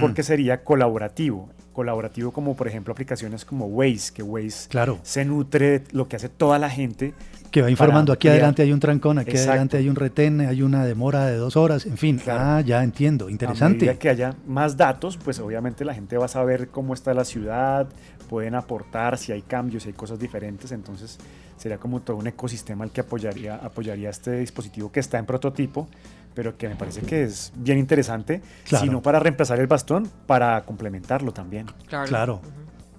porque sería colaborativo. Colaborativo como por ejemplo aplicaciones como Waze, que Waze claro. se nutre de lo que hace toda la gente. Que va informando, aquí adelante hay un trancón, aquí adelante hay un retén, hay una demora de dos horas, en fin. Ah, ya entiendo, interesante. A medida que haya más datos, pues obviamente la gente va a saber cómo está la ciudad, pueden aportar si hay cambios, si hay cosas diferentes, entonces sería como todo un ecosistema el que apoyaría, apoyaría este dispositivo que está en prototipo, pero que me parece que es bien interesante, sino para reemplazar el bastón, para complementarlo también. Claro.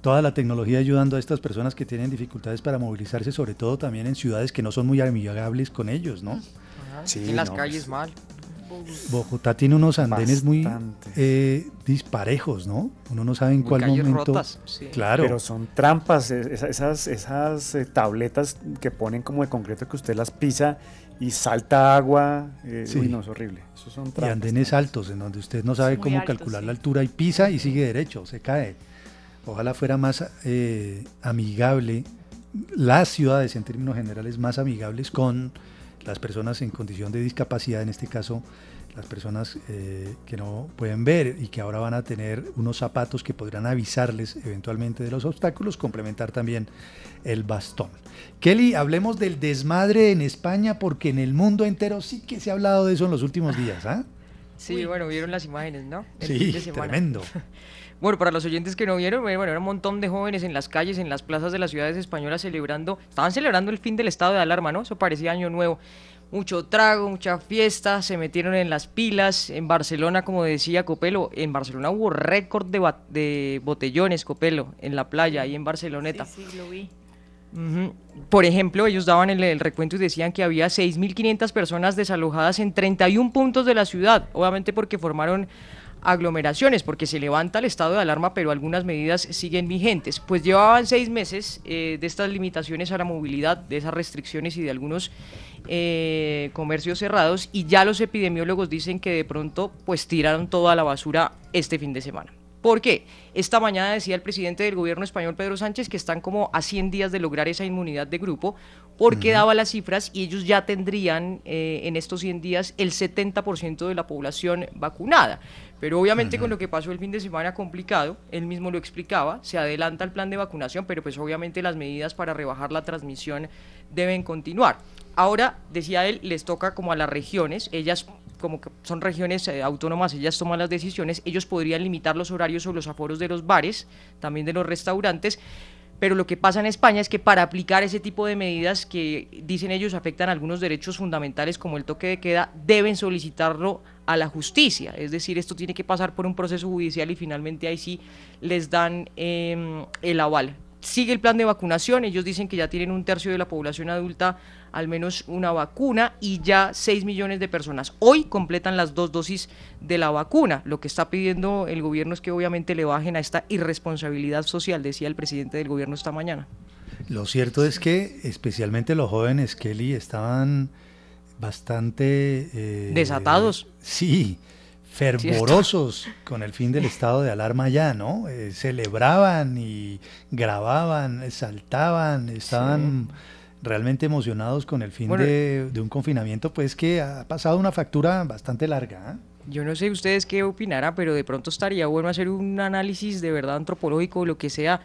Toda la tecnología ayudando a estas personas que tienen dificultades para movilizarse, sobre todo también en ciudades que no son muy amigables con ellos, ¿no? Sí, en las calles mal. Bogotá tiene unos andenes muy eh, disparejos, ¿no? Uno no sabe en cuál momento. Claro. Pero son trampas, esas, esas eh, tabletas que ponen como de concreto que usted las pisa y salta agua. Eh, sí. no, es horrible. son y andenes altos, en donde usted no sabe cómo calcular la altura y pisa y sigue derecho, se cae. Ojalá fuera más amigable, las ciudades en términos generales más amigables con las personas en condición de discapacidad, en este caso las personas eh, que no pueden ver y que ahora van a tener unos zapatos que podrán avisarles eventualmente de los obstáculos, complementar también el bastón. Kelly, hablemos del desmadre en España porque en el mundo entero sí que se ha hablado de eso en los últimos días, ¿ah? Sí, bueno, vieron las imágenes, ¿no? sí, tremendo. Bueno, para los oyentes que no vieron, bueno, era un montón de jóvenes en las calles, en las plazas de las ciudades españolas celebrando, estaban celebrando el fin del estado de alarma, ¿no? Eso parecía año nuevo. Mucho trago, mucha fiesta, se metieron en las pilas. En Barcelona, como decía Copelo, en Barcelona hubo récord de, de botellones, Copelo, en la playa, ahí en Barceloneta. Sí, sí, lo vi. Por ejemplo, ellos daban el, el, recuento y decían que había 6.500 personas desalojadas en 31 puntos de la ciudad, obviamente porque formaron aglomeraciones, porque se levanta el estado de alarma, pero algunas medidas siguen vigentes. Pues llevaban seis meses eh, de estas limitaciones a la movilidad, de esas restricciones y de algunos eh, comercios cerrados, y ya los epidemiólogos dicen que de pronto pues tiraron toda la basura este fin de semana. ¿Por qué? Esta mañana decía el presidente del gobierno español, Pedro Sánchez, que están como a 100 días de lograr esa inmunidad de grupo, porque daba las cifras y ellos ya tendrían eh, en estos 100 días el 70% de la población vacunada. Pero obviamente con lo que pasó el fin de semana complicado, él mismo lo explicaba, se adelanta el plan de vacunación, pero pues obviamente las medidas para rebajar la transmisión deben continuar. Ahora, decía él, les toca como a las regiones, ellas como que son regiones eh, autónomas, ellas toman las decisiones, ellos podrían limitar los horarios o los aforos de los bares, también de los restaurantes, pero lo que pasa en España es que para aplicar ese tipo de medidas que dicen ellos afectan algunos derechos fundamentales como el toque de queda, deben solicitarlo a la justicia. Es decir, esto tiene que pasar por un proceso judicial y finalmente ahí sí les dan em, el aval sigue el plan de vacunación, ellos dicen que ya tienen un tercio de la población adulta al menos una vacuna y ya 6 millones de personas hoy completan las dos dosis de la vacuna. Lo que está pidiendo el gobierno es que obviamente le bajen a esta irresponsabilidad social, decía el presidente del gobierno esta mañana. Lo cierto es que especialmente los jóvenes, Kelly, estaban bastante... Eh, Desatados. Sí, fervorosos con el fin del estado de alarma ya, ¿no? Eh, celebraban y grababan, saltaban, estaban realmente emocionados con el fin de, un confinamiento, pues que ha pasado una factura bastante larga. ¿eh? Yo no sé ustedes qué opinarán, pero de pronto estaría bueno hacer un análisis de verdad antropológico o lo que sea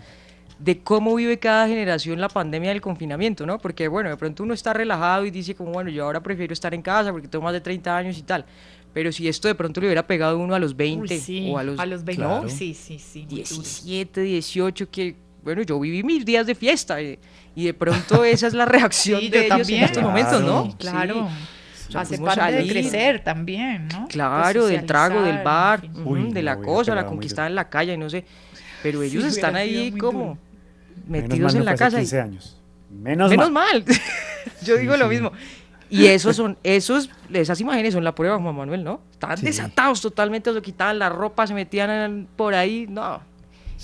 de cómo vive cada generación la pandemia del confinamiento, ¿no? Porque, bueno, de pronto uno está relajado y dice como, bueno, yo ahora prefiero estar en casa porque tengo más de 30 años y tal. Pero si esto de pronto le hubiera pegado uno a los 20 o a los, a los 20, sí, sí, sí, 17, 18, que bueno, yo viví mis días de fiesta eh, y de pronto esa es la reacción de ellos también. en estos momentos, ¿no? Claro. Hace parte de crecer también, ¿no? Claro, del trago, del bar, de la cosa, la conquistada en la calle, no sé. Pero ellos están ahí como metidos en la casa. 15 años. Menos, Menos mal. yo digo lo mismo. Y esos son, esos, esas imágenes son la prueba, Juan Manuel, ¿no? Estaban desatados totalmente, se quitaban la ropa, se metían por ahí, no.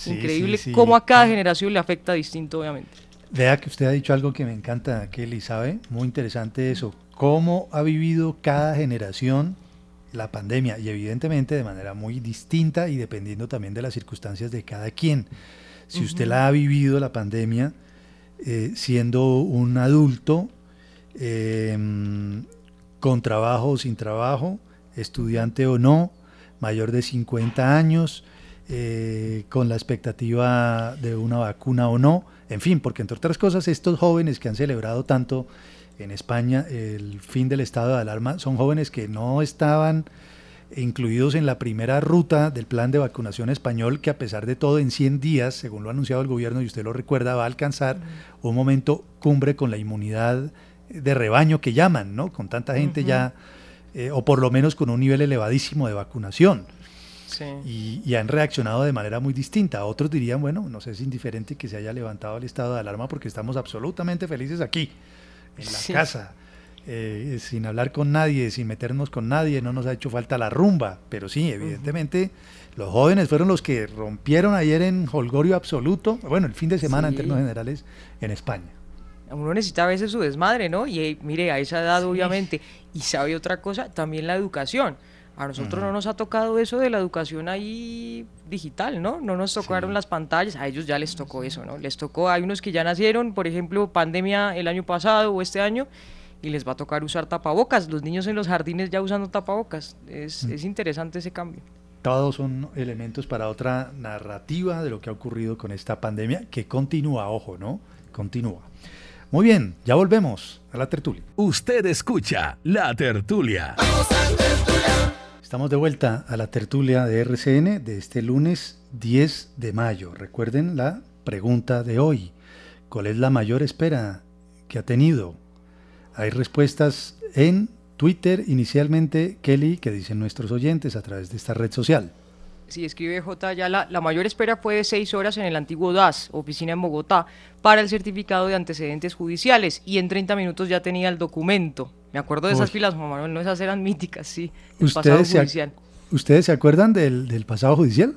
Increíble cómo a cada generación le afecta distinto, obviamente. Vea que usted ha dicho algo que me encanta, Kelly, ¿sabe? Muy interesante eso. Cómo ha vivido cada generación la pandemia y evidentemente de manera muy distinta y dependiendo también de las circunstancias de cada quien. Si usted la ha vivido la pandemia eh, siendo un adulto, Em, con trabajo o sin trabajo, estudiante o no, mayor de 50 años, eh, con la expectativa de una vacuna o no, en fin, porque entre otras cosas estos jóvenes que han celebrado tanto en España el fin del estado de alarma son jóvenes que no estaban incluidos en la primera ruta del plan de vacunación español, que a pesar de todo en 100 días, según lo ha anunciado el gobierno y usted lo recuerda, va a alcanzar un momento cumbre con la inmunidad de rebaño que llaman, ¿no? Con tanta gente ya, eh, o por lo menos con un nivel elevadísimo de vacunación. Y, y, han reaccionado de manera muy distinta. Otros dirían, bueno, no sé, es indiferente que se haya levantado el estado de alarma porque estamos absolutamente felices aquí, en la casa eh, sin hablar con nadie, sin meternos con nadie, no nos ha hecho falta la rumba, pero sí, evidentemente los jóvenes fueron los que rompieron ayer en holgorio absoluto, bueno, el fin de semana en términos generales en España. Uno necesita a veces su desmadre, ¿no? Y eh, mire, a esa edad obviamente, y sabe otra cosa, también la educación. A nosotros no nos ha tocado eso de la educación ahí digital, ¿no? No nos tocaron las pantallas, a ellos ya les tocó eso, ¿no? Les tocó, hay unos que ya nacieron, por ejemplo, pandemia el año pasado o este año, y les va a tocar usar tapabocas. Los niños en los jardines ya usando tapabocas. Es, mm. es interesante ese cambio. Todos son elementos para otra narrativa de lo que ha ocurrido con esta pandemia, que continúa, ojo, ¿no? Continúa. Muy bien, ya volvemos a la tertulia. Usted escucha la tertulia. Estamos de vuelta a la tertulia de RCN de este lunes 10 de mayo. Recuerden la pregunta de hoy. ¿Cuál es la mayor espera que ha tenido hay respuestas en Twitter inicialmente, Kelly, que dicen nuestros oyentes a través de esta red social. Sí, escribe J. Ya la, mayor espera fue de seis horas en el antiguo DAS, oficina en Bogotá, para el certificado de antecedentes judiciales y en 30 minutos ya tenía el documento. Me acuerdo de esas filas, Juan Manuel, no esas eran míticas, sí. ¿Ustedes, se, ¿Ustedes se acuerdan del, pasado judicial?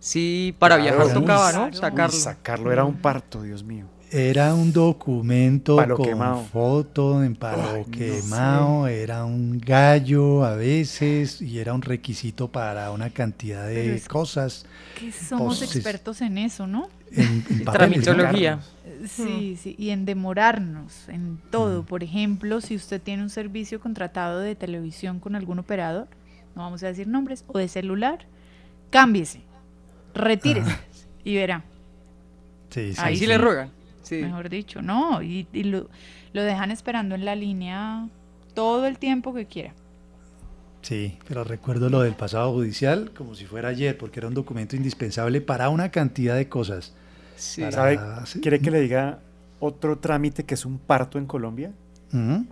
Sí, para viajar tocaba, ¿no? Sacarlo. sacarlo era un parto, Dios mío. Era un documento con foto en palo quemado, era un gallo a veces y era un requisito para una cantidad de cosas. Que somos expertos en eso, ¿no? En, en tramitología. Sí, sí, y en demorarnos en todo. Mm. Por ejemplo, si usted tiene un servicio contratado de televisión con algún operador, no vamos a decir nombres, o de celular, cámbiese, retírese y verá. Sí, sí, Ahí sí le ruegan mejor dicho, no, y, lo, dejan esperando en la línea todo el tiempo que quiera. Sí, pero recuerdo lo del pasado judicial como si fuera ayer, porque era un documento indispensable para una cantidad de cosas. ¿Sabe? ¿Quiere que le diga otro trámite que es un parto en Colombia?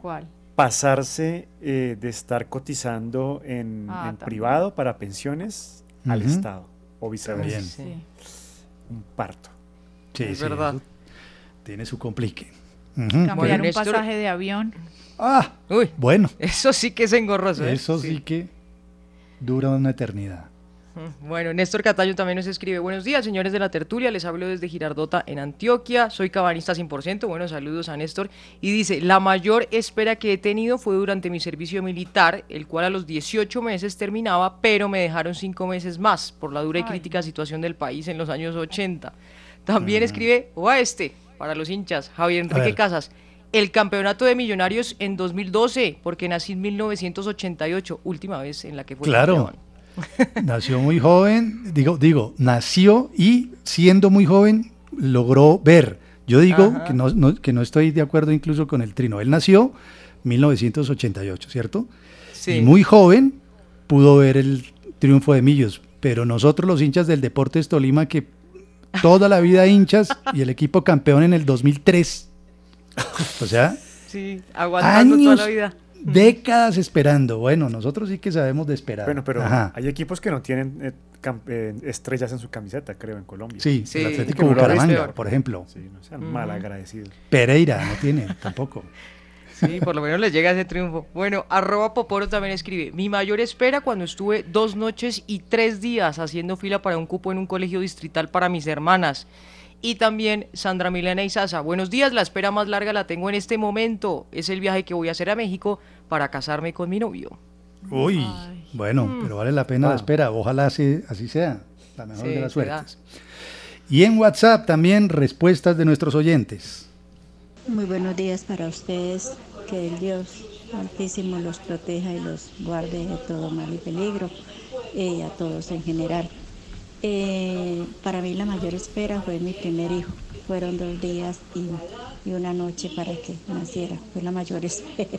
¿Cuál? Pasarse eh, de estar cotizando en, ah, privado para pensiones al Estado o viceversa. Un parto. Sí, es verdad tiene su complique. Cambiar un pasaje de avión. Ah, Uy, bueno. Eso sí que es engorroso. ¿eh? Eso sí. que dura una eternidad. Bueno, Néstor Cataño también nos escribe, buenos días señores de la tertulia, les hablo desde Girardota en Antioquia, soy cabanista 100%, bueno, saludos a Néstor, y dice, la mayor espera que he tenido fue durante mi servicio militar, el cual a los 18 meses terminaba, pero me dejaron 5 meses más por la dura y crítica situación del país en los años 80. También escribe Oeste, para los hinchas, Javier Enrique Casas. El campeonato de millonarios en 2012, porque nací en 1988, última vez en la que fue claro. nació muy joven, digo, digo, nació y siendo muy joven logró ver. Yo digo que no, que no estoy de acuerdo incluso con el trino. Él nació 1988, ¿cierto? Sí. Y muy joven pudo ver el triunfo de Millos, pero nosotros los hinchas del Deportes Tolima que toda la vida hinchas y el equipo campeón en el 2003. O sea, sí, aguantando toda la vida. Décadas esperando. Bueno, nosotros sí que sabemos de esperar. Bueno, pero hay equipos que no tienen eh, eh, estrellas en su camiseta, creo, en Colombia. Sí, el Atlético Bucaramanga, por ejemplo. Sí, no sean mal agradecidos. Pereira no tiene tampoco. Sí, por lo menos les llega ese triunfo. Bueno, arroba Poporo también escribe, mi mayor espera cuando estuve dos noches y tres días haciendo fila para un cupo en un colegio distrital para mis hermanas. Y también Sandra Milena Sasa, buenos días, la espera más larga la tengo en este momento. Es el viaje que voy a hacer a México para casarme con mi novio. Uy, bueno, mm. pero vale la pena la espera. Ojalá así, así sea. La mejor de las suertes. Y en WhatsApp también respuestas de nuestros oyentes. Muy buenos días para ustedes que el Dios Altísimo los proteja y los guarde de todo mal y peligro. y a todos en general. Eh, para mí la mayor espera fue mi primer hijo. Fueron dos días y, una noche para que naciera. Fue la mayor espera.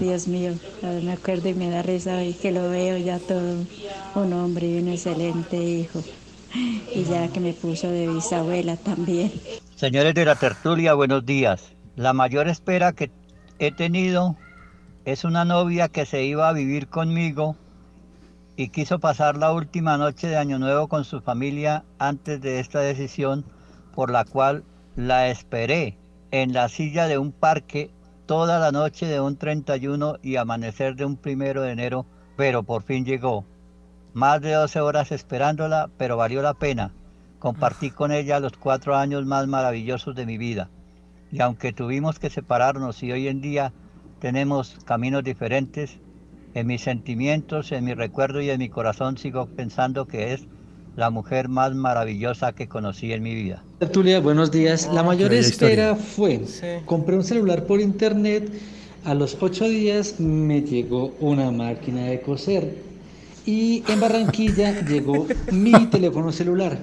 Dios mío, me acuerdo y me da risa y que lo veo ya todo un hombre y un excelente hijo. Y ya que me puso de bisabuela también. Señores de la tertulia, buenos días. La mayor espera que he tenido es una novia que se iba a vivir conmigo y quiso pasar la última noche de Año Nuevo con su familia antes de esta decisión, por la cual la esperé en la silla de un parque toda la noche de un 31 y amanecer de un primero de enero, pero por fin llegó. Más de 12 horas esperándola, pero valió la pena. Compartí con ella los cuatro años más maravillosos de mi vida. Y aunque tuvimos que separarnos y hoy en día tenemos caminos diferentes, en mis sentimientos, en mi recuerdo y en mi corazón sigo pensando que es la mujer más maravillosa que conocí en mi vida. Tertulia, buenos días. La mayor espera fue, compré un celular por internet, a los ocho días me llegó una máquina de coser y en Barranquilla llegó mi teléfono celular.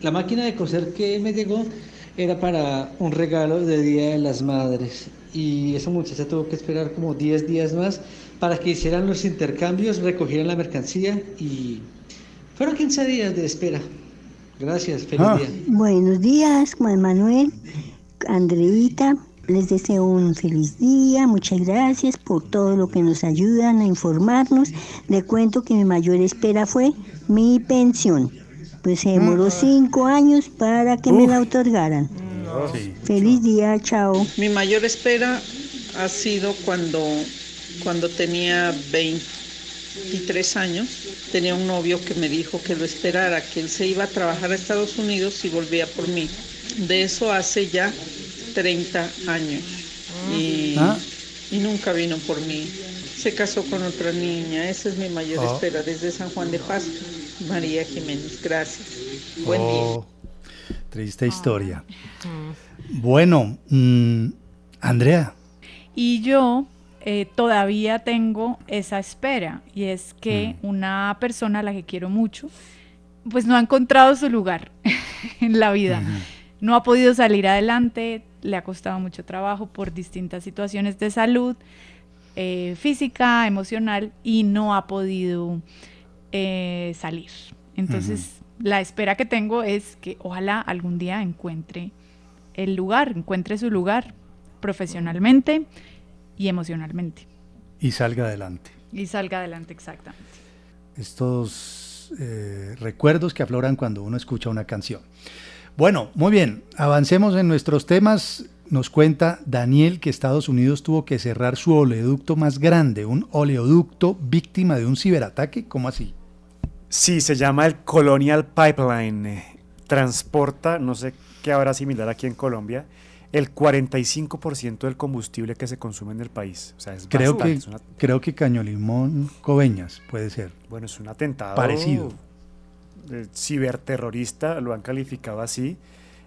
La máquina de coser que me llegó era para un regalo de Día de las Madres y esa muchacha tuvo que esperar como 10 días más para que hicieran los intercambios, recogieran la mercancía y fueron 15 días de espera. Gracias, feliz Ah. día. Buenos días, Juan Manuel, Andreita. Les deseo un feliz día. Muchas gracias por todo lo que nos ayudan a informarnos. Le cuento que mi mayor espera fue mi pensión. Pues se demoró cinco años para que me la otorgaran. Feliz día, chao. Mi mayor espera ha sido cuando, cuando tenía 23 años, tenía un novio que me dijo que lo esperara, que él se iba a trabajar a Estados Unidos y volvía por mí. De eso hace ya 30 años. Y, Ah. y nunca vino por mí. Se casó con otra niña. Esa es mi mayor Oh. espera desde San Juan de Paz. María Jiménez, gracias. Buen día. Oh, triste historia. Bueno, mm, Andrea, Y yo eh, todavía tengo esa espera y es que una persona a la que quiero mucho, pues no ha encontrado su lugar en la vida. No ha podido salir adelante, le ha costado mucho trabajo por distintas situaciones de salud eh, física, emocional y no ha podido eh, salir. Entonces, la espera que tengo es que ojalá algún día encuentre el lugar, encuentre su lugar profesionalmente y emocionalmente. y salga adelante. Y salga adelante exactamente. Estos eh, recuerdos que afloran cuando uno escucha una canción. Bueno, muy bien, avancemos en nuestros temas. Nos cuenta Daniel que Estados Unidos tuvo que cerrar su oleoducto más grande, un oleoducto víctima de un ciberataque. ¿Cómo así? Sí, se llama el Colonial Pipeline. Eh, Transporta, no sé qué habrá similar aquí en Colombia, el 45% del combustible que se consume en el país. O sea, es Creo bastante, que, es una- creo que Caño Limón Coveñas puede ser. bueno, es un atentado Parecido. ciberterrorista, lo han calificado así.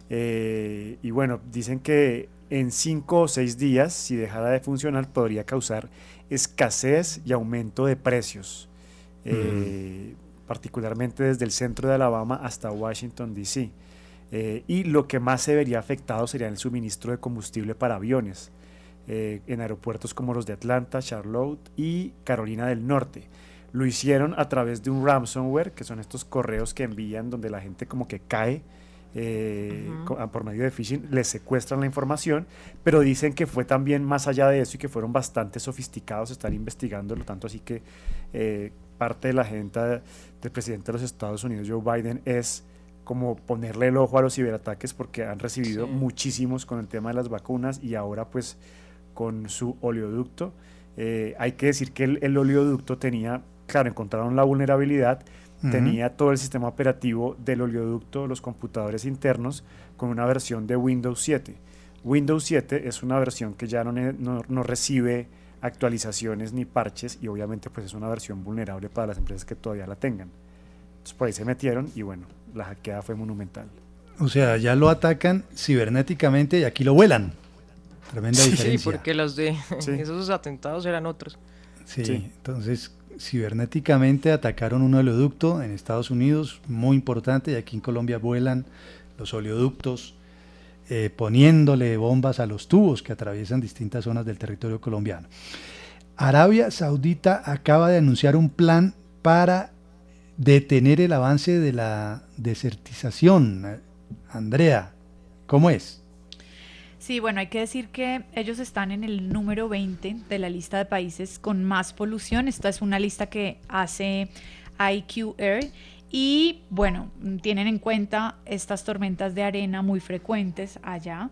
Eh, y bueno, dicen que en cinco o seis días, si dejara de funcionar, podría causar escasez y aumento de precios, eh, particularmente desde el centro de Alabama hasta Washington, D.C. Eh, y lo que más se vería afectado sería el suministro de combustible para aviones eh, en aeropuertos como los de Atlanta, Charlotte y Carolina del Norte. Lo hicieron a través de un ransomware, que son estos correos que envían donde la gente como que cae eh, por medio de phishing, les secuestran la información, pero dicen que fue también más allá de eso y que fueron bastante sofisticados, están investigándolo, tanto así que parte de la agenda del presidente de los Estados Unidos, Joe Biden, es como ponerle el ojo a los ciberataques porque han recibido Sí. muchísimos con el tema de las vacunas y ahora pues con su oleoducto. Eh, hay que decir que el, el oleoducto tenía, claro, encontraron la vulnerabilidad, tenía todo el sistema operativo del oleoducto, los computadores internos, con una versión de Windows 7. Windows 7 es una versión que ya no, no- no recibe actualizaciones ni parches y obviamente pues es una versión vulnerable para las empresas que todavía la tengan. Entonces por ahí se metieron y bueno, la hackeada fue monumental. O sea, ya lo atacan cibernéticamente y aquí lo vuelan. Tremenda Sí, diferencia. porque los de Sí. esos atentados eran otros. Sí, Sí. entonces cibernéticamente atacaron un oleoducto en Estados Unidos, muy importante, y aquí en Colombia vuelan los oleoductos eh, poniéndole bombas a los tubos que atraviesan distintas zonas del territorio colombiano. Arabia Saudita acaba de anunciar un plan para detener el avance de la desertización. Andrea, ¿cómo es? Sí, bueno, hay que decir que ellos están en el número 20 de la lista de países con más polución. Esta es una lista que hace IQR y bueno, tienen en cuenta estas tormentas de arena muy frecuentes allá,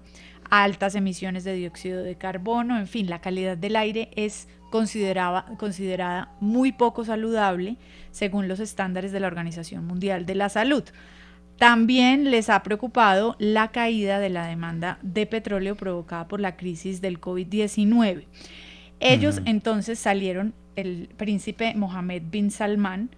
altas emisiones de dióxido de carbono, en fin, la calidad del aire es considerada muy poco saludable según los estándares de la Organización Mundial de la Salud. También les ha preocupado la caída de la demanda de petróleo provocada por la crisis del COVID-19. Ellos entonces salieron, el príncipe Mohammed bin Salman,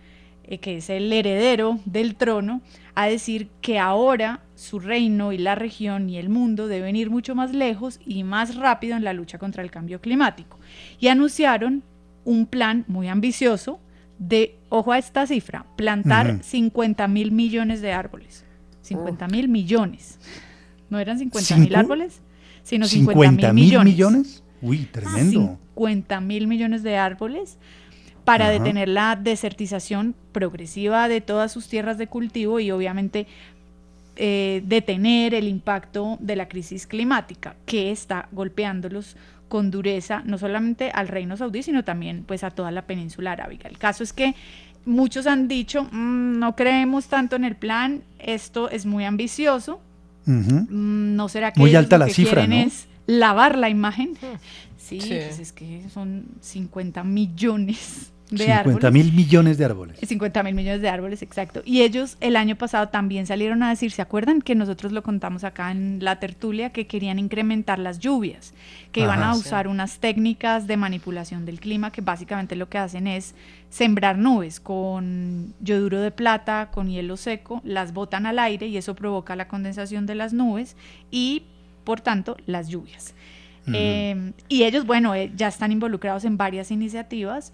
eh, que es el heredero del trono, a decir que ahora su reino y la región y el mundo deben ir mucho más lejos y más rápido en la lucha contra el cambio climático. Y anunciaron un plan muy ambicioso de, ojo a esta cifra, plantar 50 mil millones de árboles. 50 mil millones. No eran 50 mil árboles, sino 50 mil millones. millones. Uy, tremendo. 50 mil millones de árboles para detener la desertización progresiva de todas sus tierras de cultivo y obviamente eh, detener el impacto de la crisis climática que está golpeándolos con dureza no solamente al reino saudí sino también pues a toda la península arábiga. El caso es que muchos han dicho mm, no creemos tanto en el plan, esto es muy ambicioso, mm, no será que muy alta lo la que cifra, quieren ¿no? es lavar la imagen. Sí, Pues es que son 50 millones de 50 árboles. mil millones de árboles. 50 mil millones de árboles, exacto. Y ellos el año pasado también salieron a decir, ¿se acuerdan que nosotros lo contamos acá en la tertulia, que querían incrementar las lluvias, que iban a Sí. usar unas técnicas de manipulación del clima que básicamente lo que hacen es sembrar nubes con yoduro de plata, con hielo seco, las botan al aire y eso provoca la condensación de las nubes y por tanto las lluvias. Ujú. Eh, y ellos, bueno, eh, ya están involucrados en varias iniciativas,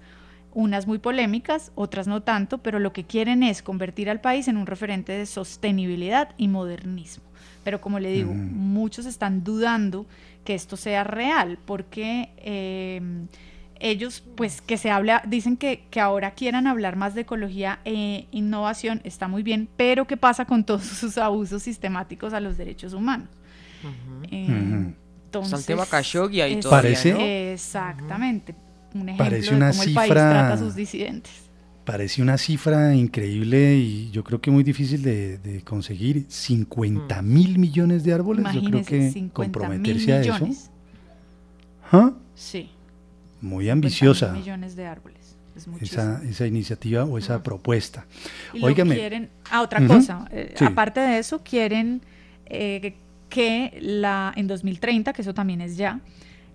unas muy polémicas, otras no tanto, pero lo que quieren es convertir al país en un referente de sostenibilidad y modernismo. Pero como le digo, muchos están dudando que esto sea real, porque eh, ellos, pues, que se habla, dicen que, que ahora quieran hablar más de ecología e innovación, está muy bien, pero ¿qué pasa con todos sus abusos sistemáticos a los derechos humanos? Eh, Ujú. Entonces, Está el tema Khashoggi ahí todavía, Parece- ¿no? Exactamente. Un ejemplo Parece de una cómo el país cifra- trata a sus disidentes. Parece una cifra increíble y yo creo que muy difícil de, de conseguir. 50 mil millones de árboles. yo creo que 50 mil comprometerse a eso. millones. ¿Ah? Sí. Muy 50.000 ambiciosa millones de árboles. Es esa, esa iniciativa o esa propuesta. Y lo Óigame. quieren, ah, otra Ujú. cosa, eh, Sí. aparte de eso, quieren eh, que la, en 2030, que eso también es ya,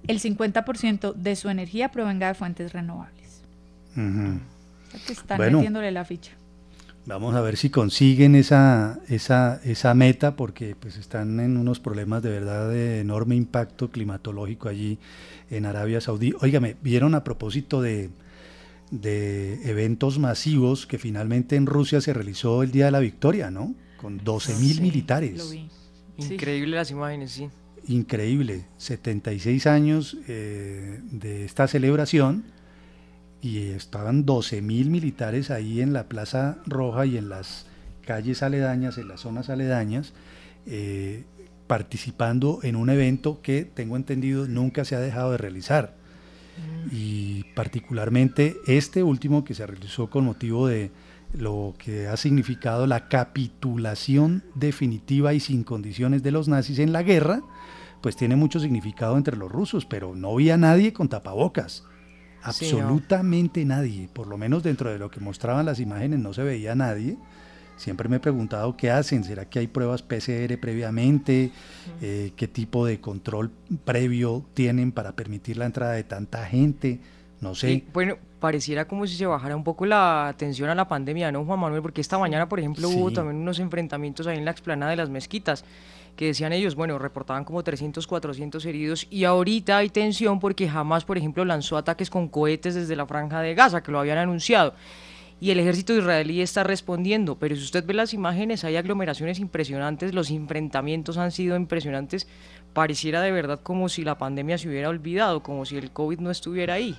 el 50% de su energía provenga de fuentes renovables. Ujú. O sea, que están Bueno. metiéndole la ficha. Vamos a ver si consiguen esa, esa, esa meta, porque pues están en unos problemas de verdad de enorme impacto climatológico allí en Arabia Saudí. Óigame, vieron a propósito de, de eventos masivos que finalmente en Rusia se realizó el Día de la Victoria, ¿no? Con 12 mil Sí, militares. Lo vi. Increíble las imágenes, sí. Increíble, 76 años eh, de esta celebración y estaban 12 mil militares ahí en la Plaza Roja y en las calles aledañas, en las zonas aledañas, eh, participando en un evento que, tengo entendido, nunca se ha dejado de realizar. Y particularmente este último que se realizó con motivo de lo que ha significado la capitulación definitiva y sin condiciones de los nazis en la guerra, pues tiene mucho significado entre los rusos, pero no había nadie con tapabocas. Sí, no. Absolutamente nadie, por lo menos dentro de lo que mostraban las imágenes no se veía nadie. Siempre me he preguntado qué hacen, ¿será que hay pruebas PCR previamente? Eh, ¿Qué tipo de control previo tienen para permitir la entrada de tanta gente? No sé. Y, bueno, pareciera como si se bajara un poco la atención a la pandemia, ¿no, Juan Manuel? Porque esta mañana, por ejemplo, hubo también unos enfrentamientos ahí en la explanada de las mezquitas. que decían ellos, bueno, reportaban como 300, 400 heridos y ahorita hay tensión porque jamás, por ejemplo, lanzó ataques con cohetes desde la franja de Gaza, que lo habían anunciado. Y el ejército israelí está respondiendo, pero si usted ve las imágenes, hay aglomeraciones impresionantes, los enfrentamientos han sido impresionantes, pareciera de verdad como si la pandemia se hubiera olvidado, como si el COVID no estuviera ahí.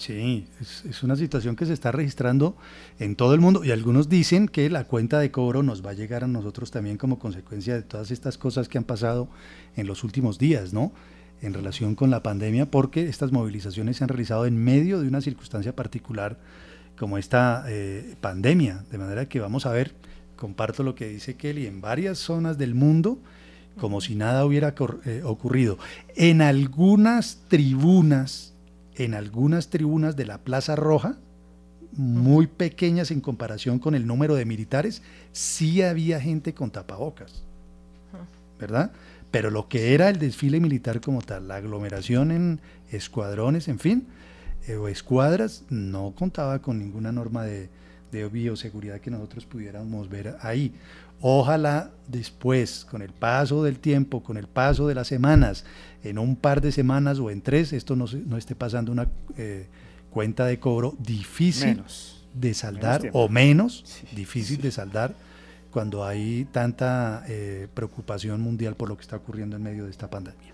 Sí, es, una situación que se está registrando en todo el mundo y algunos dicen que la cuenta de cobro nos va a llegar a nosotros también como consecuencia de todas estas cosas que han pasado en los últimos días, ¿no? En relación con la pandemia, porque estas movilizaciones se han realizado en medio de una circunstancia particular como esta eh, pandemia, de manera que vamos a ver, comparto lo que dice Kelly, en varias zonas del mundo, como si nada hubiera eh, ocurrido. En algunas tribunas, en algunas tribunas de la Plaza Roja, muy pequeñas en comparación con el número de militares, sí había gente con tapabocas, ¿verdad? Pero lo que era el desfile militar como tal, la aglomeración en escuadrones, en fin, eh, o escuadras, no contaba con ninguna norma de, de bioseguridad que nosotros pudiéramos ver ahí. Ojalá después, con el paso del tiempo, con el paso de las semanas, en un par de semanas o en tres, esto no, no esté pasando una eh, cuenta de cobro difícil de saldar o menos difícil de saldar cuando hay tanta eh, preocupación mundial por lo que está ocurriendo en medio de esta pandemia.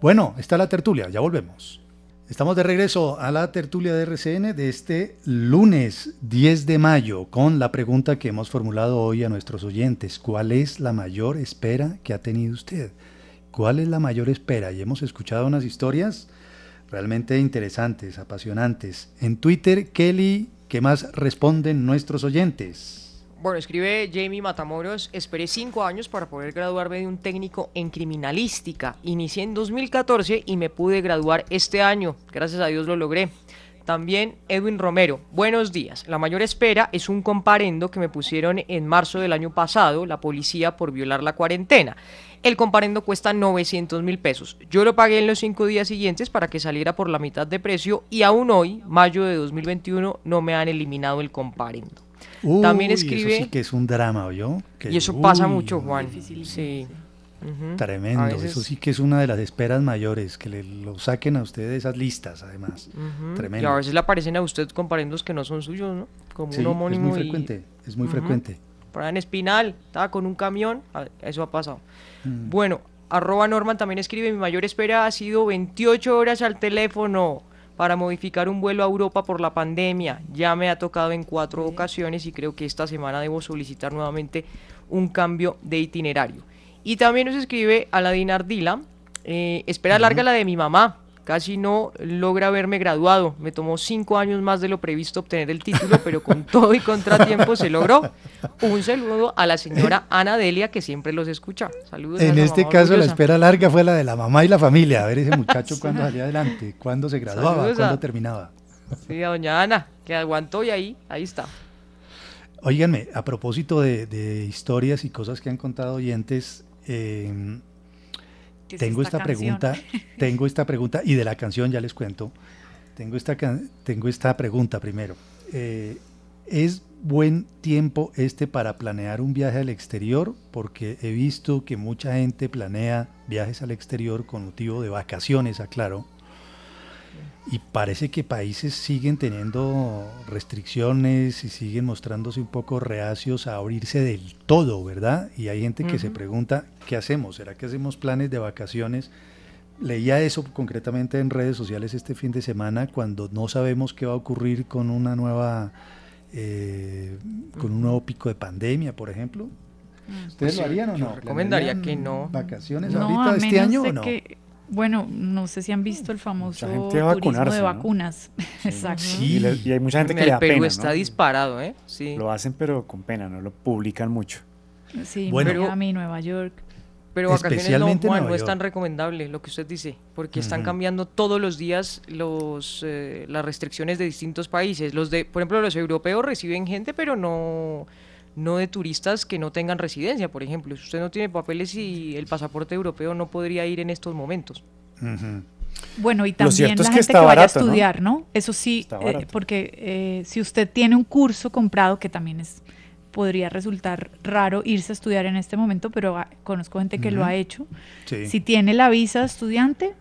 Bueno, está la tertulia, ya volvemos. Estamos de regreso a la tertulia de RCN de este lunes 10 de mayo con la pregunta que hemos formulado hoy a nuestros oyentes. ¿Cuál es la mayor espera que ha tenido usted? ¿Cuál es la mayor espera? Y hemos escuchado unas historias realmente interesantes, apasionantes. En Twitter, Kelly, ¿qué más responden nuestros oyentes? Bueno, escribe Jamie Matamoros, esperé cinco años para poder graduarme de un técnico en criminalística. Inicié en 2014 y me pude graduar este año. Gracias a Dios lo logré. También Edwin Romero, buenos días. La mayor espera es un comparendo que me pusieron en marzo del año pasado la policía por violar la cuarentena. El comparendo cuesta 900 mil pesos. Yo lo pagué en los cinco días siguientes para que saliera por la mitad de precio y aún hoy, mayo de 2021, no me han eliminado el comparendo. También escribe. Eso sí que es un drama, ¿oyó? y eso pasa mucho, Juan. Sí. Tremendo, eso sí que es una de las esperas mayores, que le lo saquen a usted de esas listas, además. Tremendo. Y a veces le aparecen a usted comparendos que no son suyos, ¿no? Como un homónimo. Es muy frecuente, es muy frecuente. Para en Espinal, estaba con un camión, eso ha pasado. Mm. Bueno, arroba Norman también escribe, mi mayor espera ha sido 28 horas al teléfono para modificar un vuelo a Europa por la pandemia. Ya me ha tocado en cuatro ocasiones y creo que esta semana debo solicitar nuevamente un cambio de itinerario. Y también nos escribe Aladín Ardila, eh, espera larga la de mi mamá, casi no logra haberme graduado. Me tomó cinco años más de lo previsto obtener el título, pero con todo y contratiempo se logró. Un saludo a la señora Ana Delia, que siempre los escucha. Saludos. En este caso, la espera larga fue la de la mamá y la familia. A ver ese muchacho cuándo salía adelante, cuándo se graduaba, cuándo terminaba. Sí, a doña Ana, que aguantó y ahí, ahí está. Óiganme, a propósito de, historias y cosas que han contado oyentes, eh, tengo esta, pregunta, tengo esta pregunta, y de la canción ya les cuento. Tengo esta, tengo esta pregunta primero. Eh, ¿Es buen tiempo este para planear un viaje al exterior? Porque he visto que mucha gente planea viajes al exterior con motivo de vacaciones, aclaro. Y parece que países siguen teniendo restricciones y siguen mostrándose un poco reacios a abrirse del todo, ¿verdad? Y hay gente que se pregunta, ¿qué hacemos? ¿Será que hacemos planes de vacaciones? Leía eso concretamente en redes sociales este fin de semana cuando no sabemos qué va a ocurrir con una nueva, eh, con un nuevo pico de pandemia, por ejemplo. Mm. ¿Ustedes lo harían o no? recomendaría que no. ¿Vacaciones ahorita este año o no? Bueno, no sé si han visto el famoso turismo de vacunas. Exacto. Sí, y, hay mucha gente que le da Perú está disparado, ¿eh? Sí. Lo hacen pero con pena, no lo publican mucho. Sí, bueno, Miami, Nueva York. Pero vacaciones no, no es tan recomendable lo que usted dice, porque están cambiando todos los días los eh, las restricciones de distintos países. Los de, por ejemplo, los europeos reciben gente, pero no no de turistas que no tengan residencia, por ejemplo. Si usted no tiene papeles y el pasaporte europeo no podría ir en estos momentos. Bueno, y también la gente que, vaya a estudiar, ¿no? Eso sí, eh, porque eh, si usted tiene un curso comprado, que también es podría resultar raro irse a estudiar en este momento, pero ah, conozco gente que lo ha hecho. Si tiene la visa de estudiante,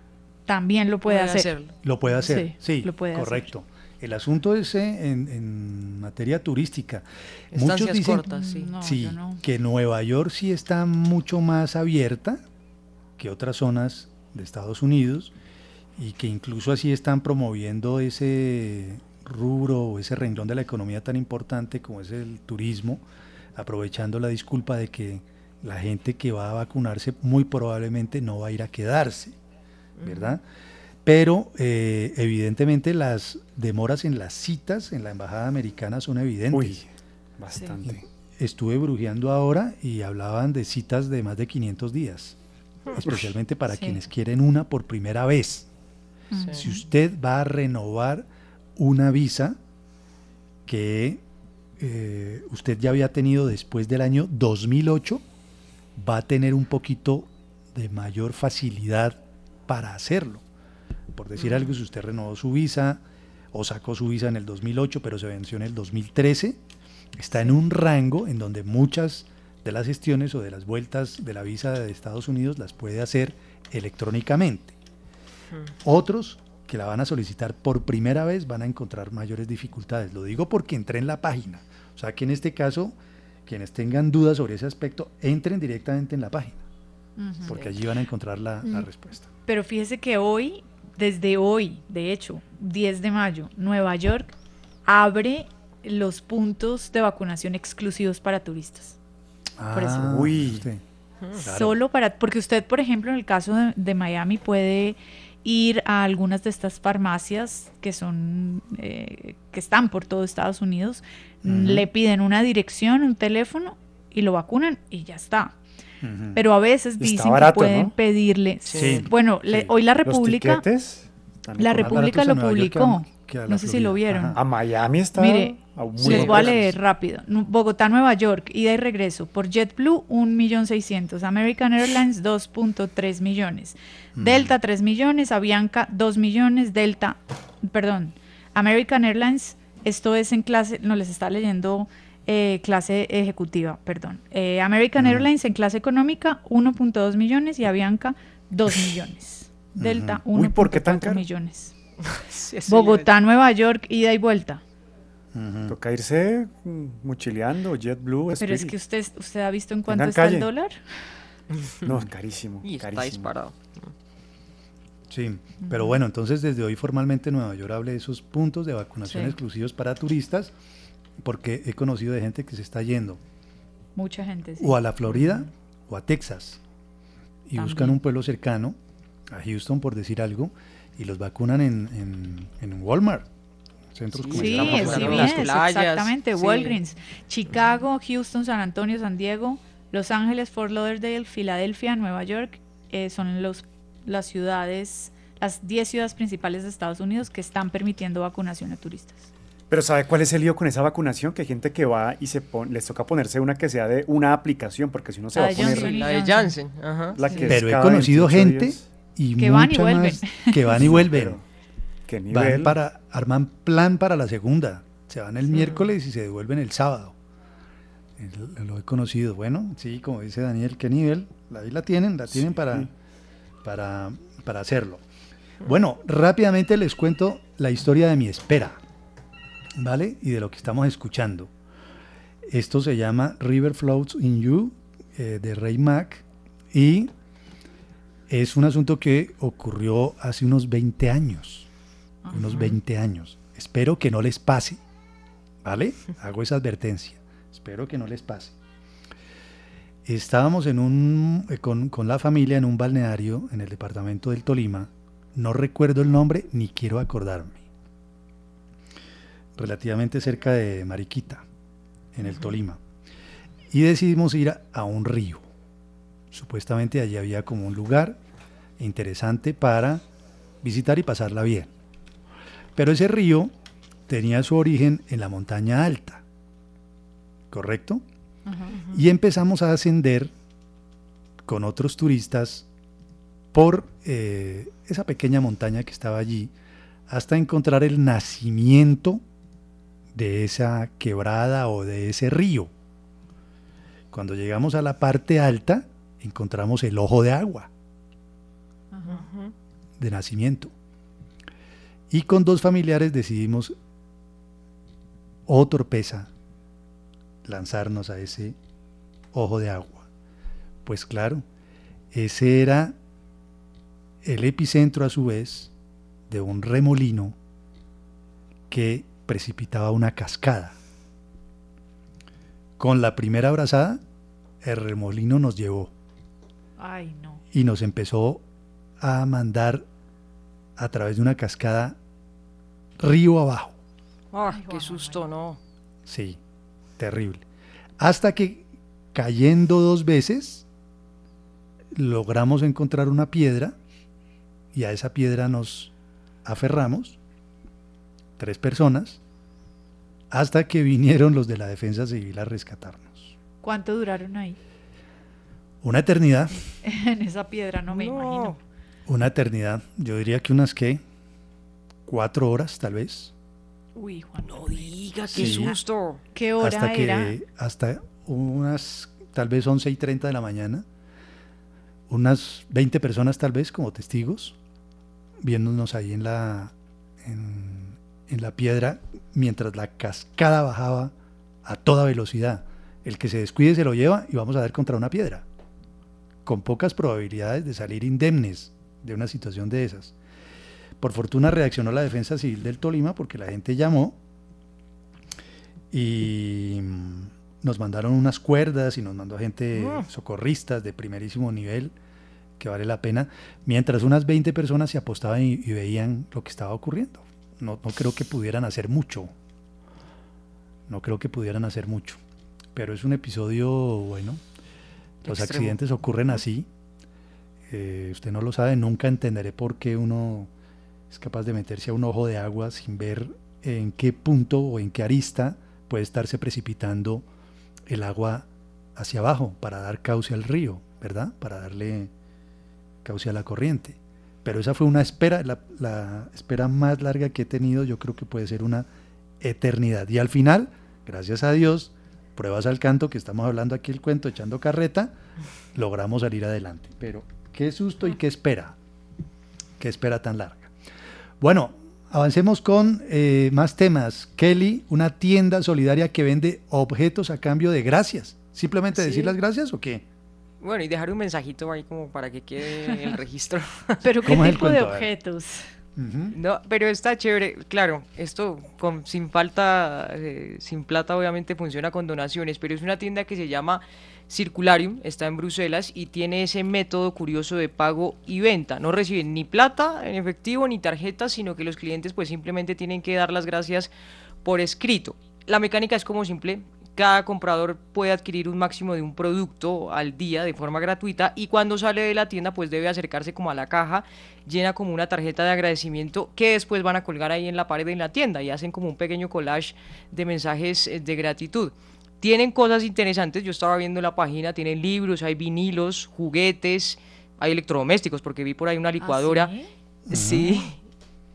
también lo puede, hacer. Lo puede hacer, sí, lo puede correcto. El asunto es eh, en, materia turística. Muchos dicen cortas, sí. que Nueva York sí está mucho más abierta que otras zonas de Estados Unidos y que incluso así están promoviendo ese rubro o ese renglón de la economía tan importante como es el turismo, aprovechando la disculpa de que la gente que va a vacunarse muy probablemente no va a ir a quedarse, ¿verdad? Pero eh, evidentemente las demoras en las citas en la embajada americana son evidentes. Uy, bastante. Estuve brujeando ahora y hablaban de citas de más de 500 días, especialmente para quienes quieren una por primera vez. Si usted va a renovar una visa que eh, usted ya había tenido después del año 2008, va a tener un poquito de mayor facilidad para hacerlo. Por decir algo, si usted renovó su visa o sacó su visa en el 2008, pero se venció en el 2013, está en un rango en donde muchas de las gestiones o de las vueltas de la visa de Estados Unidos las puede hacer electrónicamente. Otros que la van a solicitar por primera vez van a encontrar mayores dificultades. Lo digo porque entré en la página. O sea que en este caso, quienes tengan dudas sobre ese aspecto, entren directamente en la página. Porque allí van a encontrar la, la respuesta. Pero fíjese que hoy desde hoy, de hecho, 10 de mayo, Nueva York abre los puntos de vacunación exclusivos para turistas. Ah, Uy. Solo para, porque usted, por ejemplo, en el caso de, Miami puede ir a algunas de estas farmacias que son eh, que están por todo Estados Unidos, le piden una dirección, un teléfono y lo vacunan y ya está. Pero a veces dicen que pueden pedirle. Bueno, hoy la República. La República lo publicó. no sé si lo vieron. A Miami está. Mire, les voy a leer rápido. Bogotá, Nueva York, ida y regreso. Por JetBlue, 1.600.000. American Airlines, 2.3 millones. Mm. Delta, 3 millones. Avianca, 2 millones. Delta, perdón. American Airlines, esto es en clase, no les está leyendo eh, clase ejecutiva, perdón. Eh, American Airlines en clase económica 1.2 millones y Avianca 2 millones. Delta 1.4 millones. Bogotá, Nueva York, ida y vuelta. Toca irse mochileando, JetBlue. Pero es que usted, usted ha visto en cuánto está el dólar. No, carísimo. Y está disparado. Sí, pero bueno, entonces desde hoy formalmente Nueva York hable de esos puntos de vacunación exclusivos para turistas porque he conocido de gente que se está yendo. Mucha gente. O a la Florida o a Texas. Y buscan un pueblo cercano, a Houston por decir algo, y los vacunan en, en, Walmart. Centros comerciales. Sí, sí, exactamente. Walgreens. Chicago, Houston, San Antonio, San Diego, Los Ángeles, Fort Lauderdale, Filadelfia, Nueva York, eh, son los, las ciudades, las 10 ciudades principales de Estados Unidos que están permitiendo vacunación a turistas. Pero ¿sabe cuál es el lío con esa vacunación? Que hay gente que va y se pone, les toca ponerse una que sea de una aplicación, porque si no se va a poner... la de Janssen. Ajá. Pero he conocido gente y que van y vuelven. que van y vuelven. ¿Qué nivel? Van para, arman plan para la segunda. Se van el miércoles y se devuelven el sábado. Lo he conocido. Bueno, sí, como dice Daniel, ¿qué nivel? Ahí la tienen, la tienen para, para, para hacerlo. Bueno, rápidamente les cuento la historia de mi espera. ¿Vale? Y de lo que estamos escuchando. Esto se llama River Floats in You eh, de Ray Mac y es un asunto que ocurrió hace unos 20 años. Unos 20 años. Espero que no les pase, ¿vale? Hago esa advertencia. Espero que no les pase. Estábamos en un, eh, con, con la familia en un balneario en el departamento del Tolima. No recuerdo el nombre ni quiero acordarme relativamente cerca de Mariquita, en el Tolima. Y decidimos ir a, un río. Supuestamente allí había como un lugar interesante para visitar y pasarla bien. Pero ese río tenía su origen en la montaña alta, ¿correcto? Y empezamos a ascender con otros turistas por eh, esa pequeña montaña que estaba allí hasta encontrar el nacimiento de esa quebrada o de ese río. Cuando llegamos a la parte alta, encontramos el ojo de agua de nacimiento. Y con dos familiares decidimos, oh torpeza, lanzarnos a ese ojo de agua. Pues claro, ese era el epicentro a su vez de un remolino que precipitaba una cascada. Con la primera abrazada, el remolino nos llevó. Ay, no. Y nos empezó a mandar a través de una cascada río abajo. ¡Ay, qué susto, no! Sí, terrible. Hasta que cayendo dos veces, logramos encontrar una piedra y a esa piedra nos aferramos, tres personas, hasta que vinieron los de la defensa civil a rescatarnos. ¿Cuánto duraron ahí? Una eternidad. en esa piedra, no me imagino. Una eternidad. Yo diría que unas que cuatro horas, tal vez. Uy, Juan. No diga, qué susto. ¿Qué hora hasta que, era? Hasta unas, tal vez 11 y 30 de la mañana. Unas 20 personas, tal vez, como testigos, viéndonos ahí en la, en, en la piedra, mientras la cascada bajaba a toda velocidad. El que se descuide se lo lleva y vamos a dar contra una piedra. Con pocas probabilidades de salir indemnes de una situación de esas. Por fortuna reaccionó la defensa civil del Tolima porque la gente llamó y nos mandaron unas cuerdas y nos mandó gente Ah. socorristas de primerísimo nivel que vale la pena, mientras unas 20 personas se apostaban y, y veían lo que estaba ocurriendo. No, no creo que pudieran hacer mucho. No creo que pudieran hacer mucho. Pero es un episodio, bueno, los Extremo. accidentes ocurren así. Eh, usted no lo sabe, nunca entenderé por qué uno es capaz de meterse a un ojo de agua sin ver en qué punto o en qué arista puede estarse precipitando el agua hacia abajo para dar cauce al río, ¿verdad? Para darle cauce a la corriente. Pero esa fue una espera, la, la espera más larga que he tenido, yo creo que puede ser una eternidad. Y al final, gracias a Dios, pruebas al canto, que estamos hablando aquí el cuento, echando carreta, logramos salir adelante. Pero qué susto y qué espera, qué espera tan larga. Bueno, avancemos con eh, más temas. Kelly, una tienda solidaria que vende objetos a cambio de gracias. ¿Simplemente Sí. decir las gracias o qué? Bueno, y dejar un mensajito ahí como para que quede en el registro. ¿Pero qué ¿Cómo es el tipo de objetos? No, pero está chévere. Claro, esto con, sin falta, eh, sin plata obviamente funciona con donaciones, pero es una tienda que se llama Circularium, está en Bruselas y tiene ese método curioso de pago y venta. No reciben ni plata en efectivo ni tarjetas, sino que los clientes pues simplemente tienen que dar las gracias por escrito. La mecánica es como simple. Cada comprador puede adquirir un máximo de un producto al día de forma gratuita y cuando sale de la tienda pues debe acercarse como a la caja, llena como una tarjeta de agradecimiento que después van a colgar ahí en la pared de la tienda y hacen como un pequeño collage de mensajes eh, de gratitud. Tienen cosas interesantes, yo estaba viendo la página, tienen libros, hay vinilos, juguetes, hay electrodomésticos porque vi por ahí una licuadora. sí?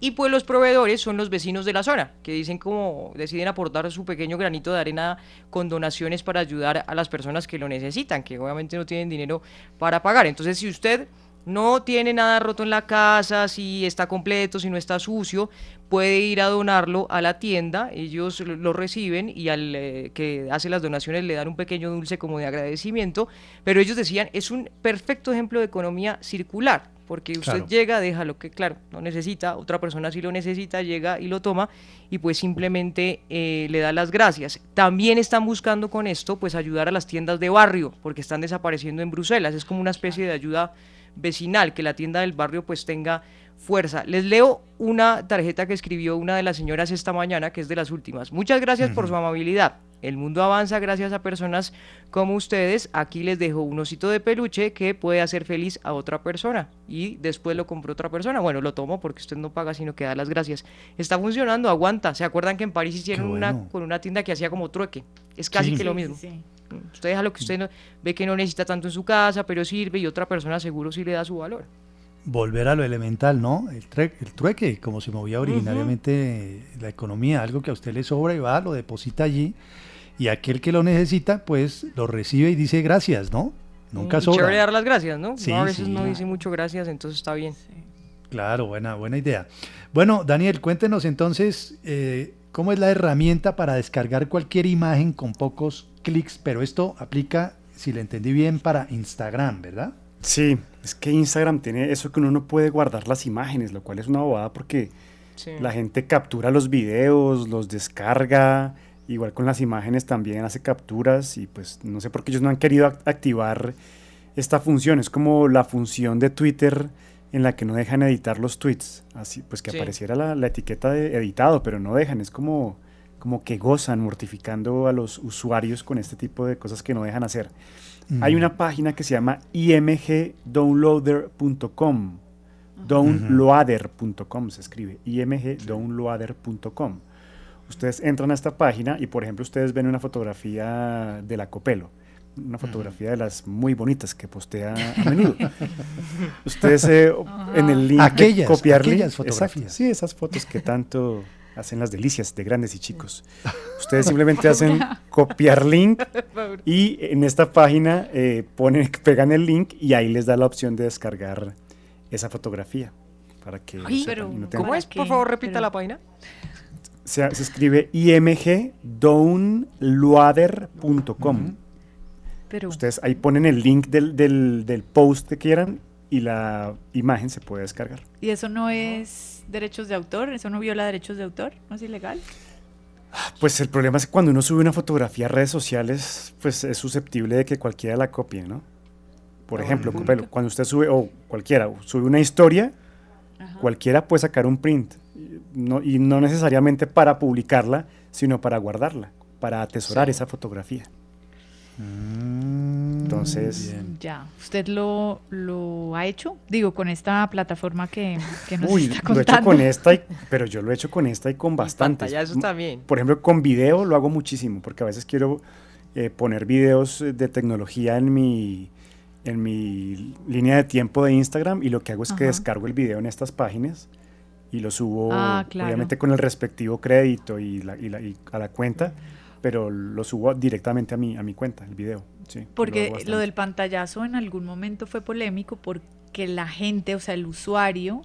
Y pues los proveedores son los vecinos de la zona, que dicen como deciden aportar su pequeño granito de arena con donaciones para ayudar a las personas que lo necesitan, que obviamente no tienen dinero para pagar. Entonces, si usted no tiene nada roto en la casa, si está completo, si no está sucio, puede ir a donarlo a la tienda, ellos lo- reciben y al eh, que hace las donaciones le dan un pequeño dulce como de agradecimiento, pero ellos decían, es un perfecto ejemplo de economía circular, porque usted Claro. llega, deja lo que, claro, no necesita, otra persona sí lo necesita, llega y lo toma y pues simplemente eh, le da las gracias. También están buscando con esto pues ayudar a las tiendas de barrio, porque están desapareciendo en Bruselas, es como una especie de ayuda vecinal, que la tienda del barrio pues tenga fuerza. Les leo una tarjeta que escribió una de las señoras esta mañana, que es de las últimas. Muchas gracias por su amabilidad. El mundo avanza gracias a personas como ustedes. Aquí les dejo un osito de peluche que puede hacer feliz a otra persona y después lo compró otra persona. Bueno, lo tomo porque usted no paga sino que da las gracias. Está funcionando, aguanta. ¿Se acuerdan que en París hicieron bueno. una con una tienda que hacía como trueque? Es casi Sí. que lo mismo. sí, sí. Usted deja lo que usted no- ve que no necesita tanto en su casa, pero sirve y otra persona seguro sí le da su valor. Volver a lo elemental, ¿no? El, tre- el trueque, como se movía originariamente la economía, algo que a usted le sobra y va, lo deposita allí y aquel que lo necesita, pues lo recibe y dice gracias, ¿no? Nunca Mm, sobra. Chévere dar las gracias, ¿no? Sí, No, a veces sí. no dice mucho gracias, entonces está bien. Claro, buena, buena idea. Bueno, Daniel, cuéntenos entonces eh, cómo es la herramienta para descargar cualquier imagen con pocos clics, pero esto aplica, si le entendí bien, para Instagram, ¿verdad? Sí, es que Instagram tiene eso que uno no puede guardar las imágenes, lo cual es una bobada porque Sí. la gente captura los videos, los descarga, igual con las imágenes también hace capturas y pues no sé por qué ellos no han querido ac- activar esta función. Es como la función de Twitter en la que no dejan editar los tweets, así pues que Sí. apareciera la, la etiqueta de editado, pero no dejan, es como, como que gozan mortificando a los usuarios con este tipo de cosas que no dejan hacer. Hay Mm. una página que se llama imgdownloader.com. Downloader.com se escribe. imgdownloader.com. Ustedes entran a esta página y, por ejemplo, ustedes ven una fotografía de la Copelo. Una fotografía de las muy bonitas que postea a menudo. ustedes eh, en el link de Aquellas, copiar link- aquellas exacto, fotografías. sí, esas fotos que tanto hacen las delicias de grandes y chicos. Ustedes simplemente hacen copiar link y en esta página eh, ponen, pegan el link y ahí les da la opción de descargar esa fotografía para que Ay, pero no ¿Cómo es? Por favor, repita la página. Se, se escribe imgdownloader.com. Pero, Ustedes ahí ponen el link del, del, del post que quieran y la imagen se puede descargar. ¿y eso no es derechos de autor? ¿Eso no viola derechos de autor? ¿No es ilegal? Pues el problema es que cuando uno sube una fotografía a redes sociales, pues es susceptible de que cualquiera la copie, ¿no? Por Ah, ejemplo, cuando usted sube, o cualquiera, sube una historia, cualquiera puede sacar un print. No, y no necesariamente para publicarla, sino para guardarla, para atesorar Sí. esa fotografía. Mm, Entonces, Ya, ¿usted lo, lo ha hecho? Digo, con esta plataforma que, que nos Uy, está lo he contando. hecho con esta, y- pero yo lo he hecho con esta y con bastantes. pantallazos M- también. Por ejemplo, con video lo hago muchísimo, porque a veces quiero eh, poner videos eh, de tecnología en mi, en mi línea de tiempo de Instagram y lo que hago es que Ajá. descargo el video en estas páginas y lo subo, Ah, claro. obviamente con el respectivo crédito y, la- y la- y a la cuenta, pero lo subo directamente a mi, a mi cuenta, el video. sí, Porque lo, del pantallazo en algún momento fue polémico porque la gente, o sea, el usuario,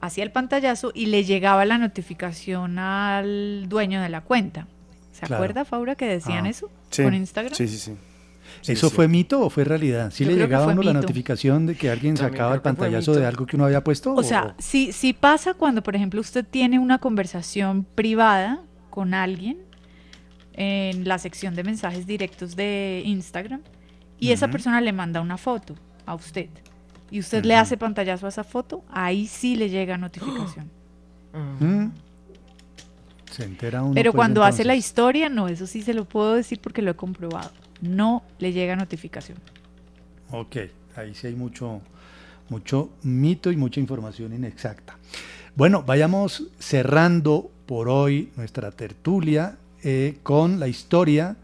hacía el pantallazo y le llegaba la notificación al dueño de la cuenta. ¿Se Claro. acuerda, Faura, que decían Ah. eso Sí, con Instagram? Sí, sí, sí. Sí, ¿Eso sí. fue mito o fue realidad? ¿Sí Yo le llegaba a uno la notificación de que alguien También sacaba el pantallazo de algo que uno había puesto? O sea, sí, sí pasa cuando, por ejemplo, usted tiene una conversación privada con alguien en la sección de mensajes directos de Instagram y esa persona le manda una foto a usted y usted le hace pantallazo a esa foto, ahí sí le llega notificación. ¿Mm? Se entera uno. Pero pues, cuando hace la historia, no, eso sí se lo puedo decir porque lo he comprobado. No le llega notificación. Ok, ahí sí hay mucho, mucho mito y mucha información inexacta. Bueno, vayamos cerrando por hoy nuestra tertulia eh, con la historia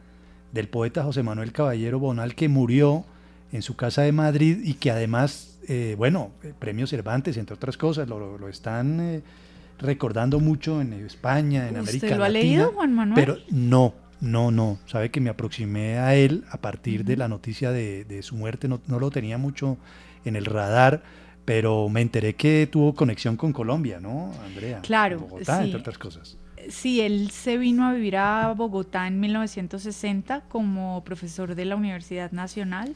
del poeta José Manuel Caballero Bonal que murió en su casa de Madrid y que además, eh, bueno, eh, Premio Cervantes, entre otras cosas, lo, lo están eh, recordando mucho en España, en ¿Usted América lo ha leído, Juan Manuel? Pero no, no, no. Sabe que me aproximé a él a partir de la noticia de, de su muerte. No, no lo tenía mucho en el radar, pero me enteré que tuvo conexión con Colombia, ¿no, Andrea? Claro, Bogotá, sí. entre otras cosas. Sí, él se vino a vivir a Bogotá en 1960 como profesor de la Universidad Nacional.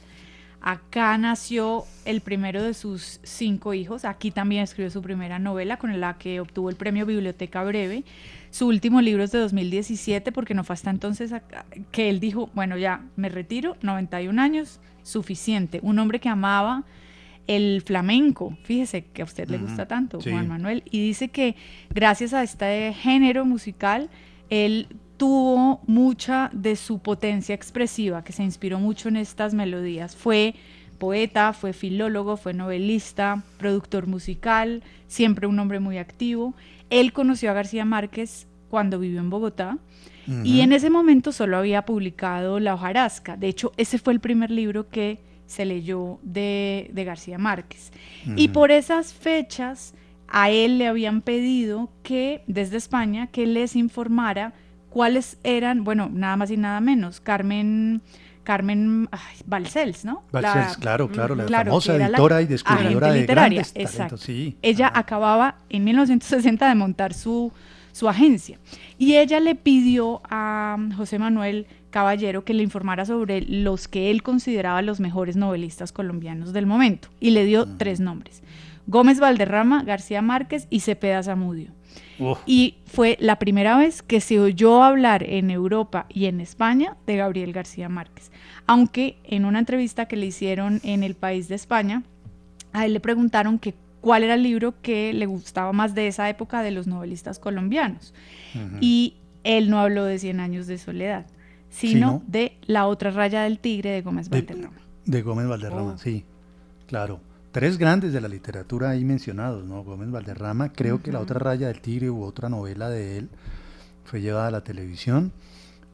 Acá nació el primero de sus cinco hijos. Aquí también escribió su primera novela con la que obtuvo el premio Biblioteca Breve. Su último libro es de 2017 porque no fue hasta entonces que él dijo, bueno, ya me retiro, 91 años, suficiente. Un hombre que amaba el flamenco, fíjese que a usted le gusta tanto, sí. Juan Manuel, y dice que gracias a este género musical, él tuvo mucha de su potencia expresiva, que se inspiró mucho en estas melodías. Fue poeta, fue filólogo, fue novelista, productor musical, siempre un hombre muy activo. Él conoció a García Márquez cuando vivió en Bogotá y en ese momento solo había publicado La hojarasca. De hecho, ese fue el primer libro que se leyó de, de García Márquez. Y por esas fechas a él le habían pedido que desde España que les informara cuáles eran, bueno, nada más y nada menos, Carmen Carmen ay, Balcells, ¿no? Balcells, claro, claro, la famosa editora y descubridora de literaria, exacto. Sí, ella acababa en 1960 de montar su, su agencia y ella le pidió a José Manuel Caballero que le informara sobre los que él consideraba los mejores novelistas colombianos del momento y le dio tres nombres. Gómez Valderrama, García Márquez y Cepeda Zamudio. Y fue la primera vez que se oyó hablar en Europa y en España de Gabriel García Márquez. Aunque en una entrevista que le hicieron en el país de España, a él le preguntaron que cuál era el libro que le gustaba más de esa época de los novelistas colombianos. Y él no habló de Cien años de soledad, sino de La otra raya del tigre de Gómez Valderrama. De, Gómez Valderrama, oh. sí, claro. Tres grandes de la literatura ahí mencionados, ¿no? Gómez Valderrama, creo que La otra raya del tigre u otra novela de él fue llevada a la televisión.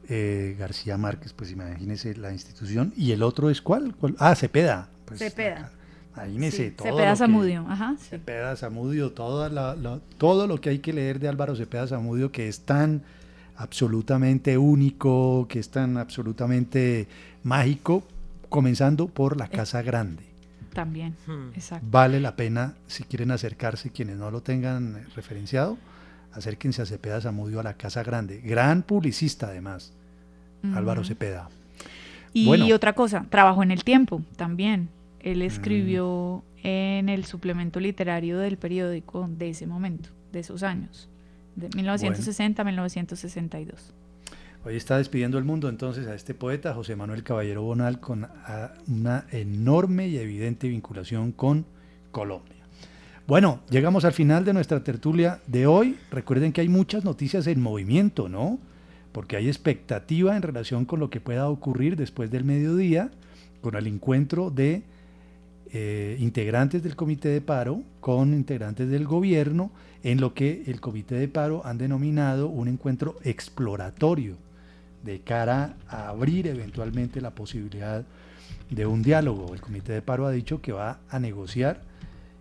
Eh, García Márquez, pues imagínese la institución. ¿Y el otro es cuál? Ah, Cepeda. Pues, Cepeda. Imagínese todo. Cepeda Zamudio, ajá. Cepeda Zamudio, todo, todo lo que hay que leer de Álvaro Cepeda Zamudio, que es tan absolutamente único, que es tan absolutamente mágico, comenzando por La Casa Grande. También, hmm. exacto. Vale la pena, si quieren acercarse, quienes no lo tengan referenciado, acérquense a Cepeda Zamudio a La Casa Grande. Gran publicista, además. Álvaro Cepeda. Y otra cosa, trabajo en el tiempo también. Él escribió mm. en el suplemento literario del periódico de ese momento, de esos años, de 1960 a 1962. Hoy está despidiendo el mundo entonces a este poeta, José Manuel Caballero Bonal, con una enorme y evidente vinculación con Colombia. Bueno, llegamos al final de nuestra tertulia de hoy. Recuerden que hay muchas noticias en movimiento, ¿no? porque hay expectativa en relación con lo que pueda ocurrir después del mediodía, con el encuentro de eh, integrantes del comité de paro con integrantes del gobierno, en lo que el comité de paro han denominado un encuentro exploratorio de cara a abrir eventualmente la posibilidad de un diálogo. El comité de paro ha dicho que va a negociar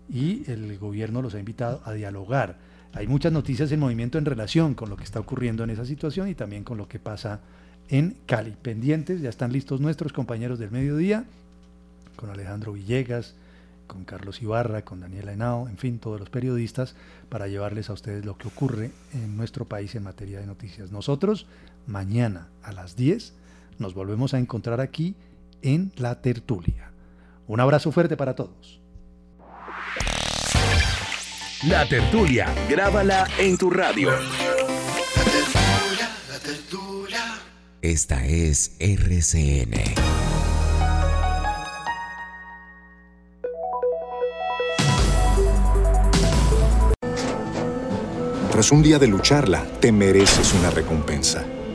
y el gobierno los ha invitado a dialogar hay muchas noticias en movimiento en relación con lo que está ocurriendo en esa situación y también con lo que pasa en Cali. Pendientes, ya están listos nuestros compañeros del mediodía, con Alejandro Villegas, con Carlos Ibarra, con Daniela Henao, en fin, todos los periodistas, para llevarles a ustedes lo que ocurre en nuestro país en materia de noticias. Nosotros, mañana a las 10, nos volvemos a encontrar aquí en La Tertulia. Un abrazo fuerte para todos. La tertulia, grábala en tu radio. La tertulia, la tertulia. Esta es RCN. Tras un día de lucharla, te mereces una recompensa,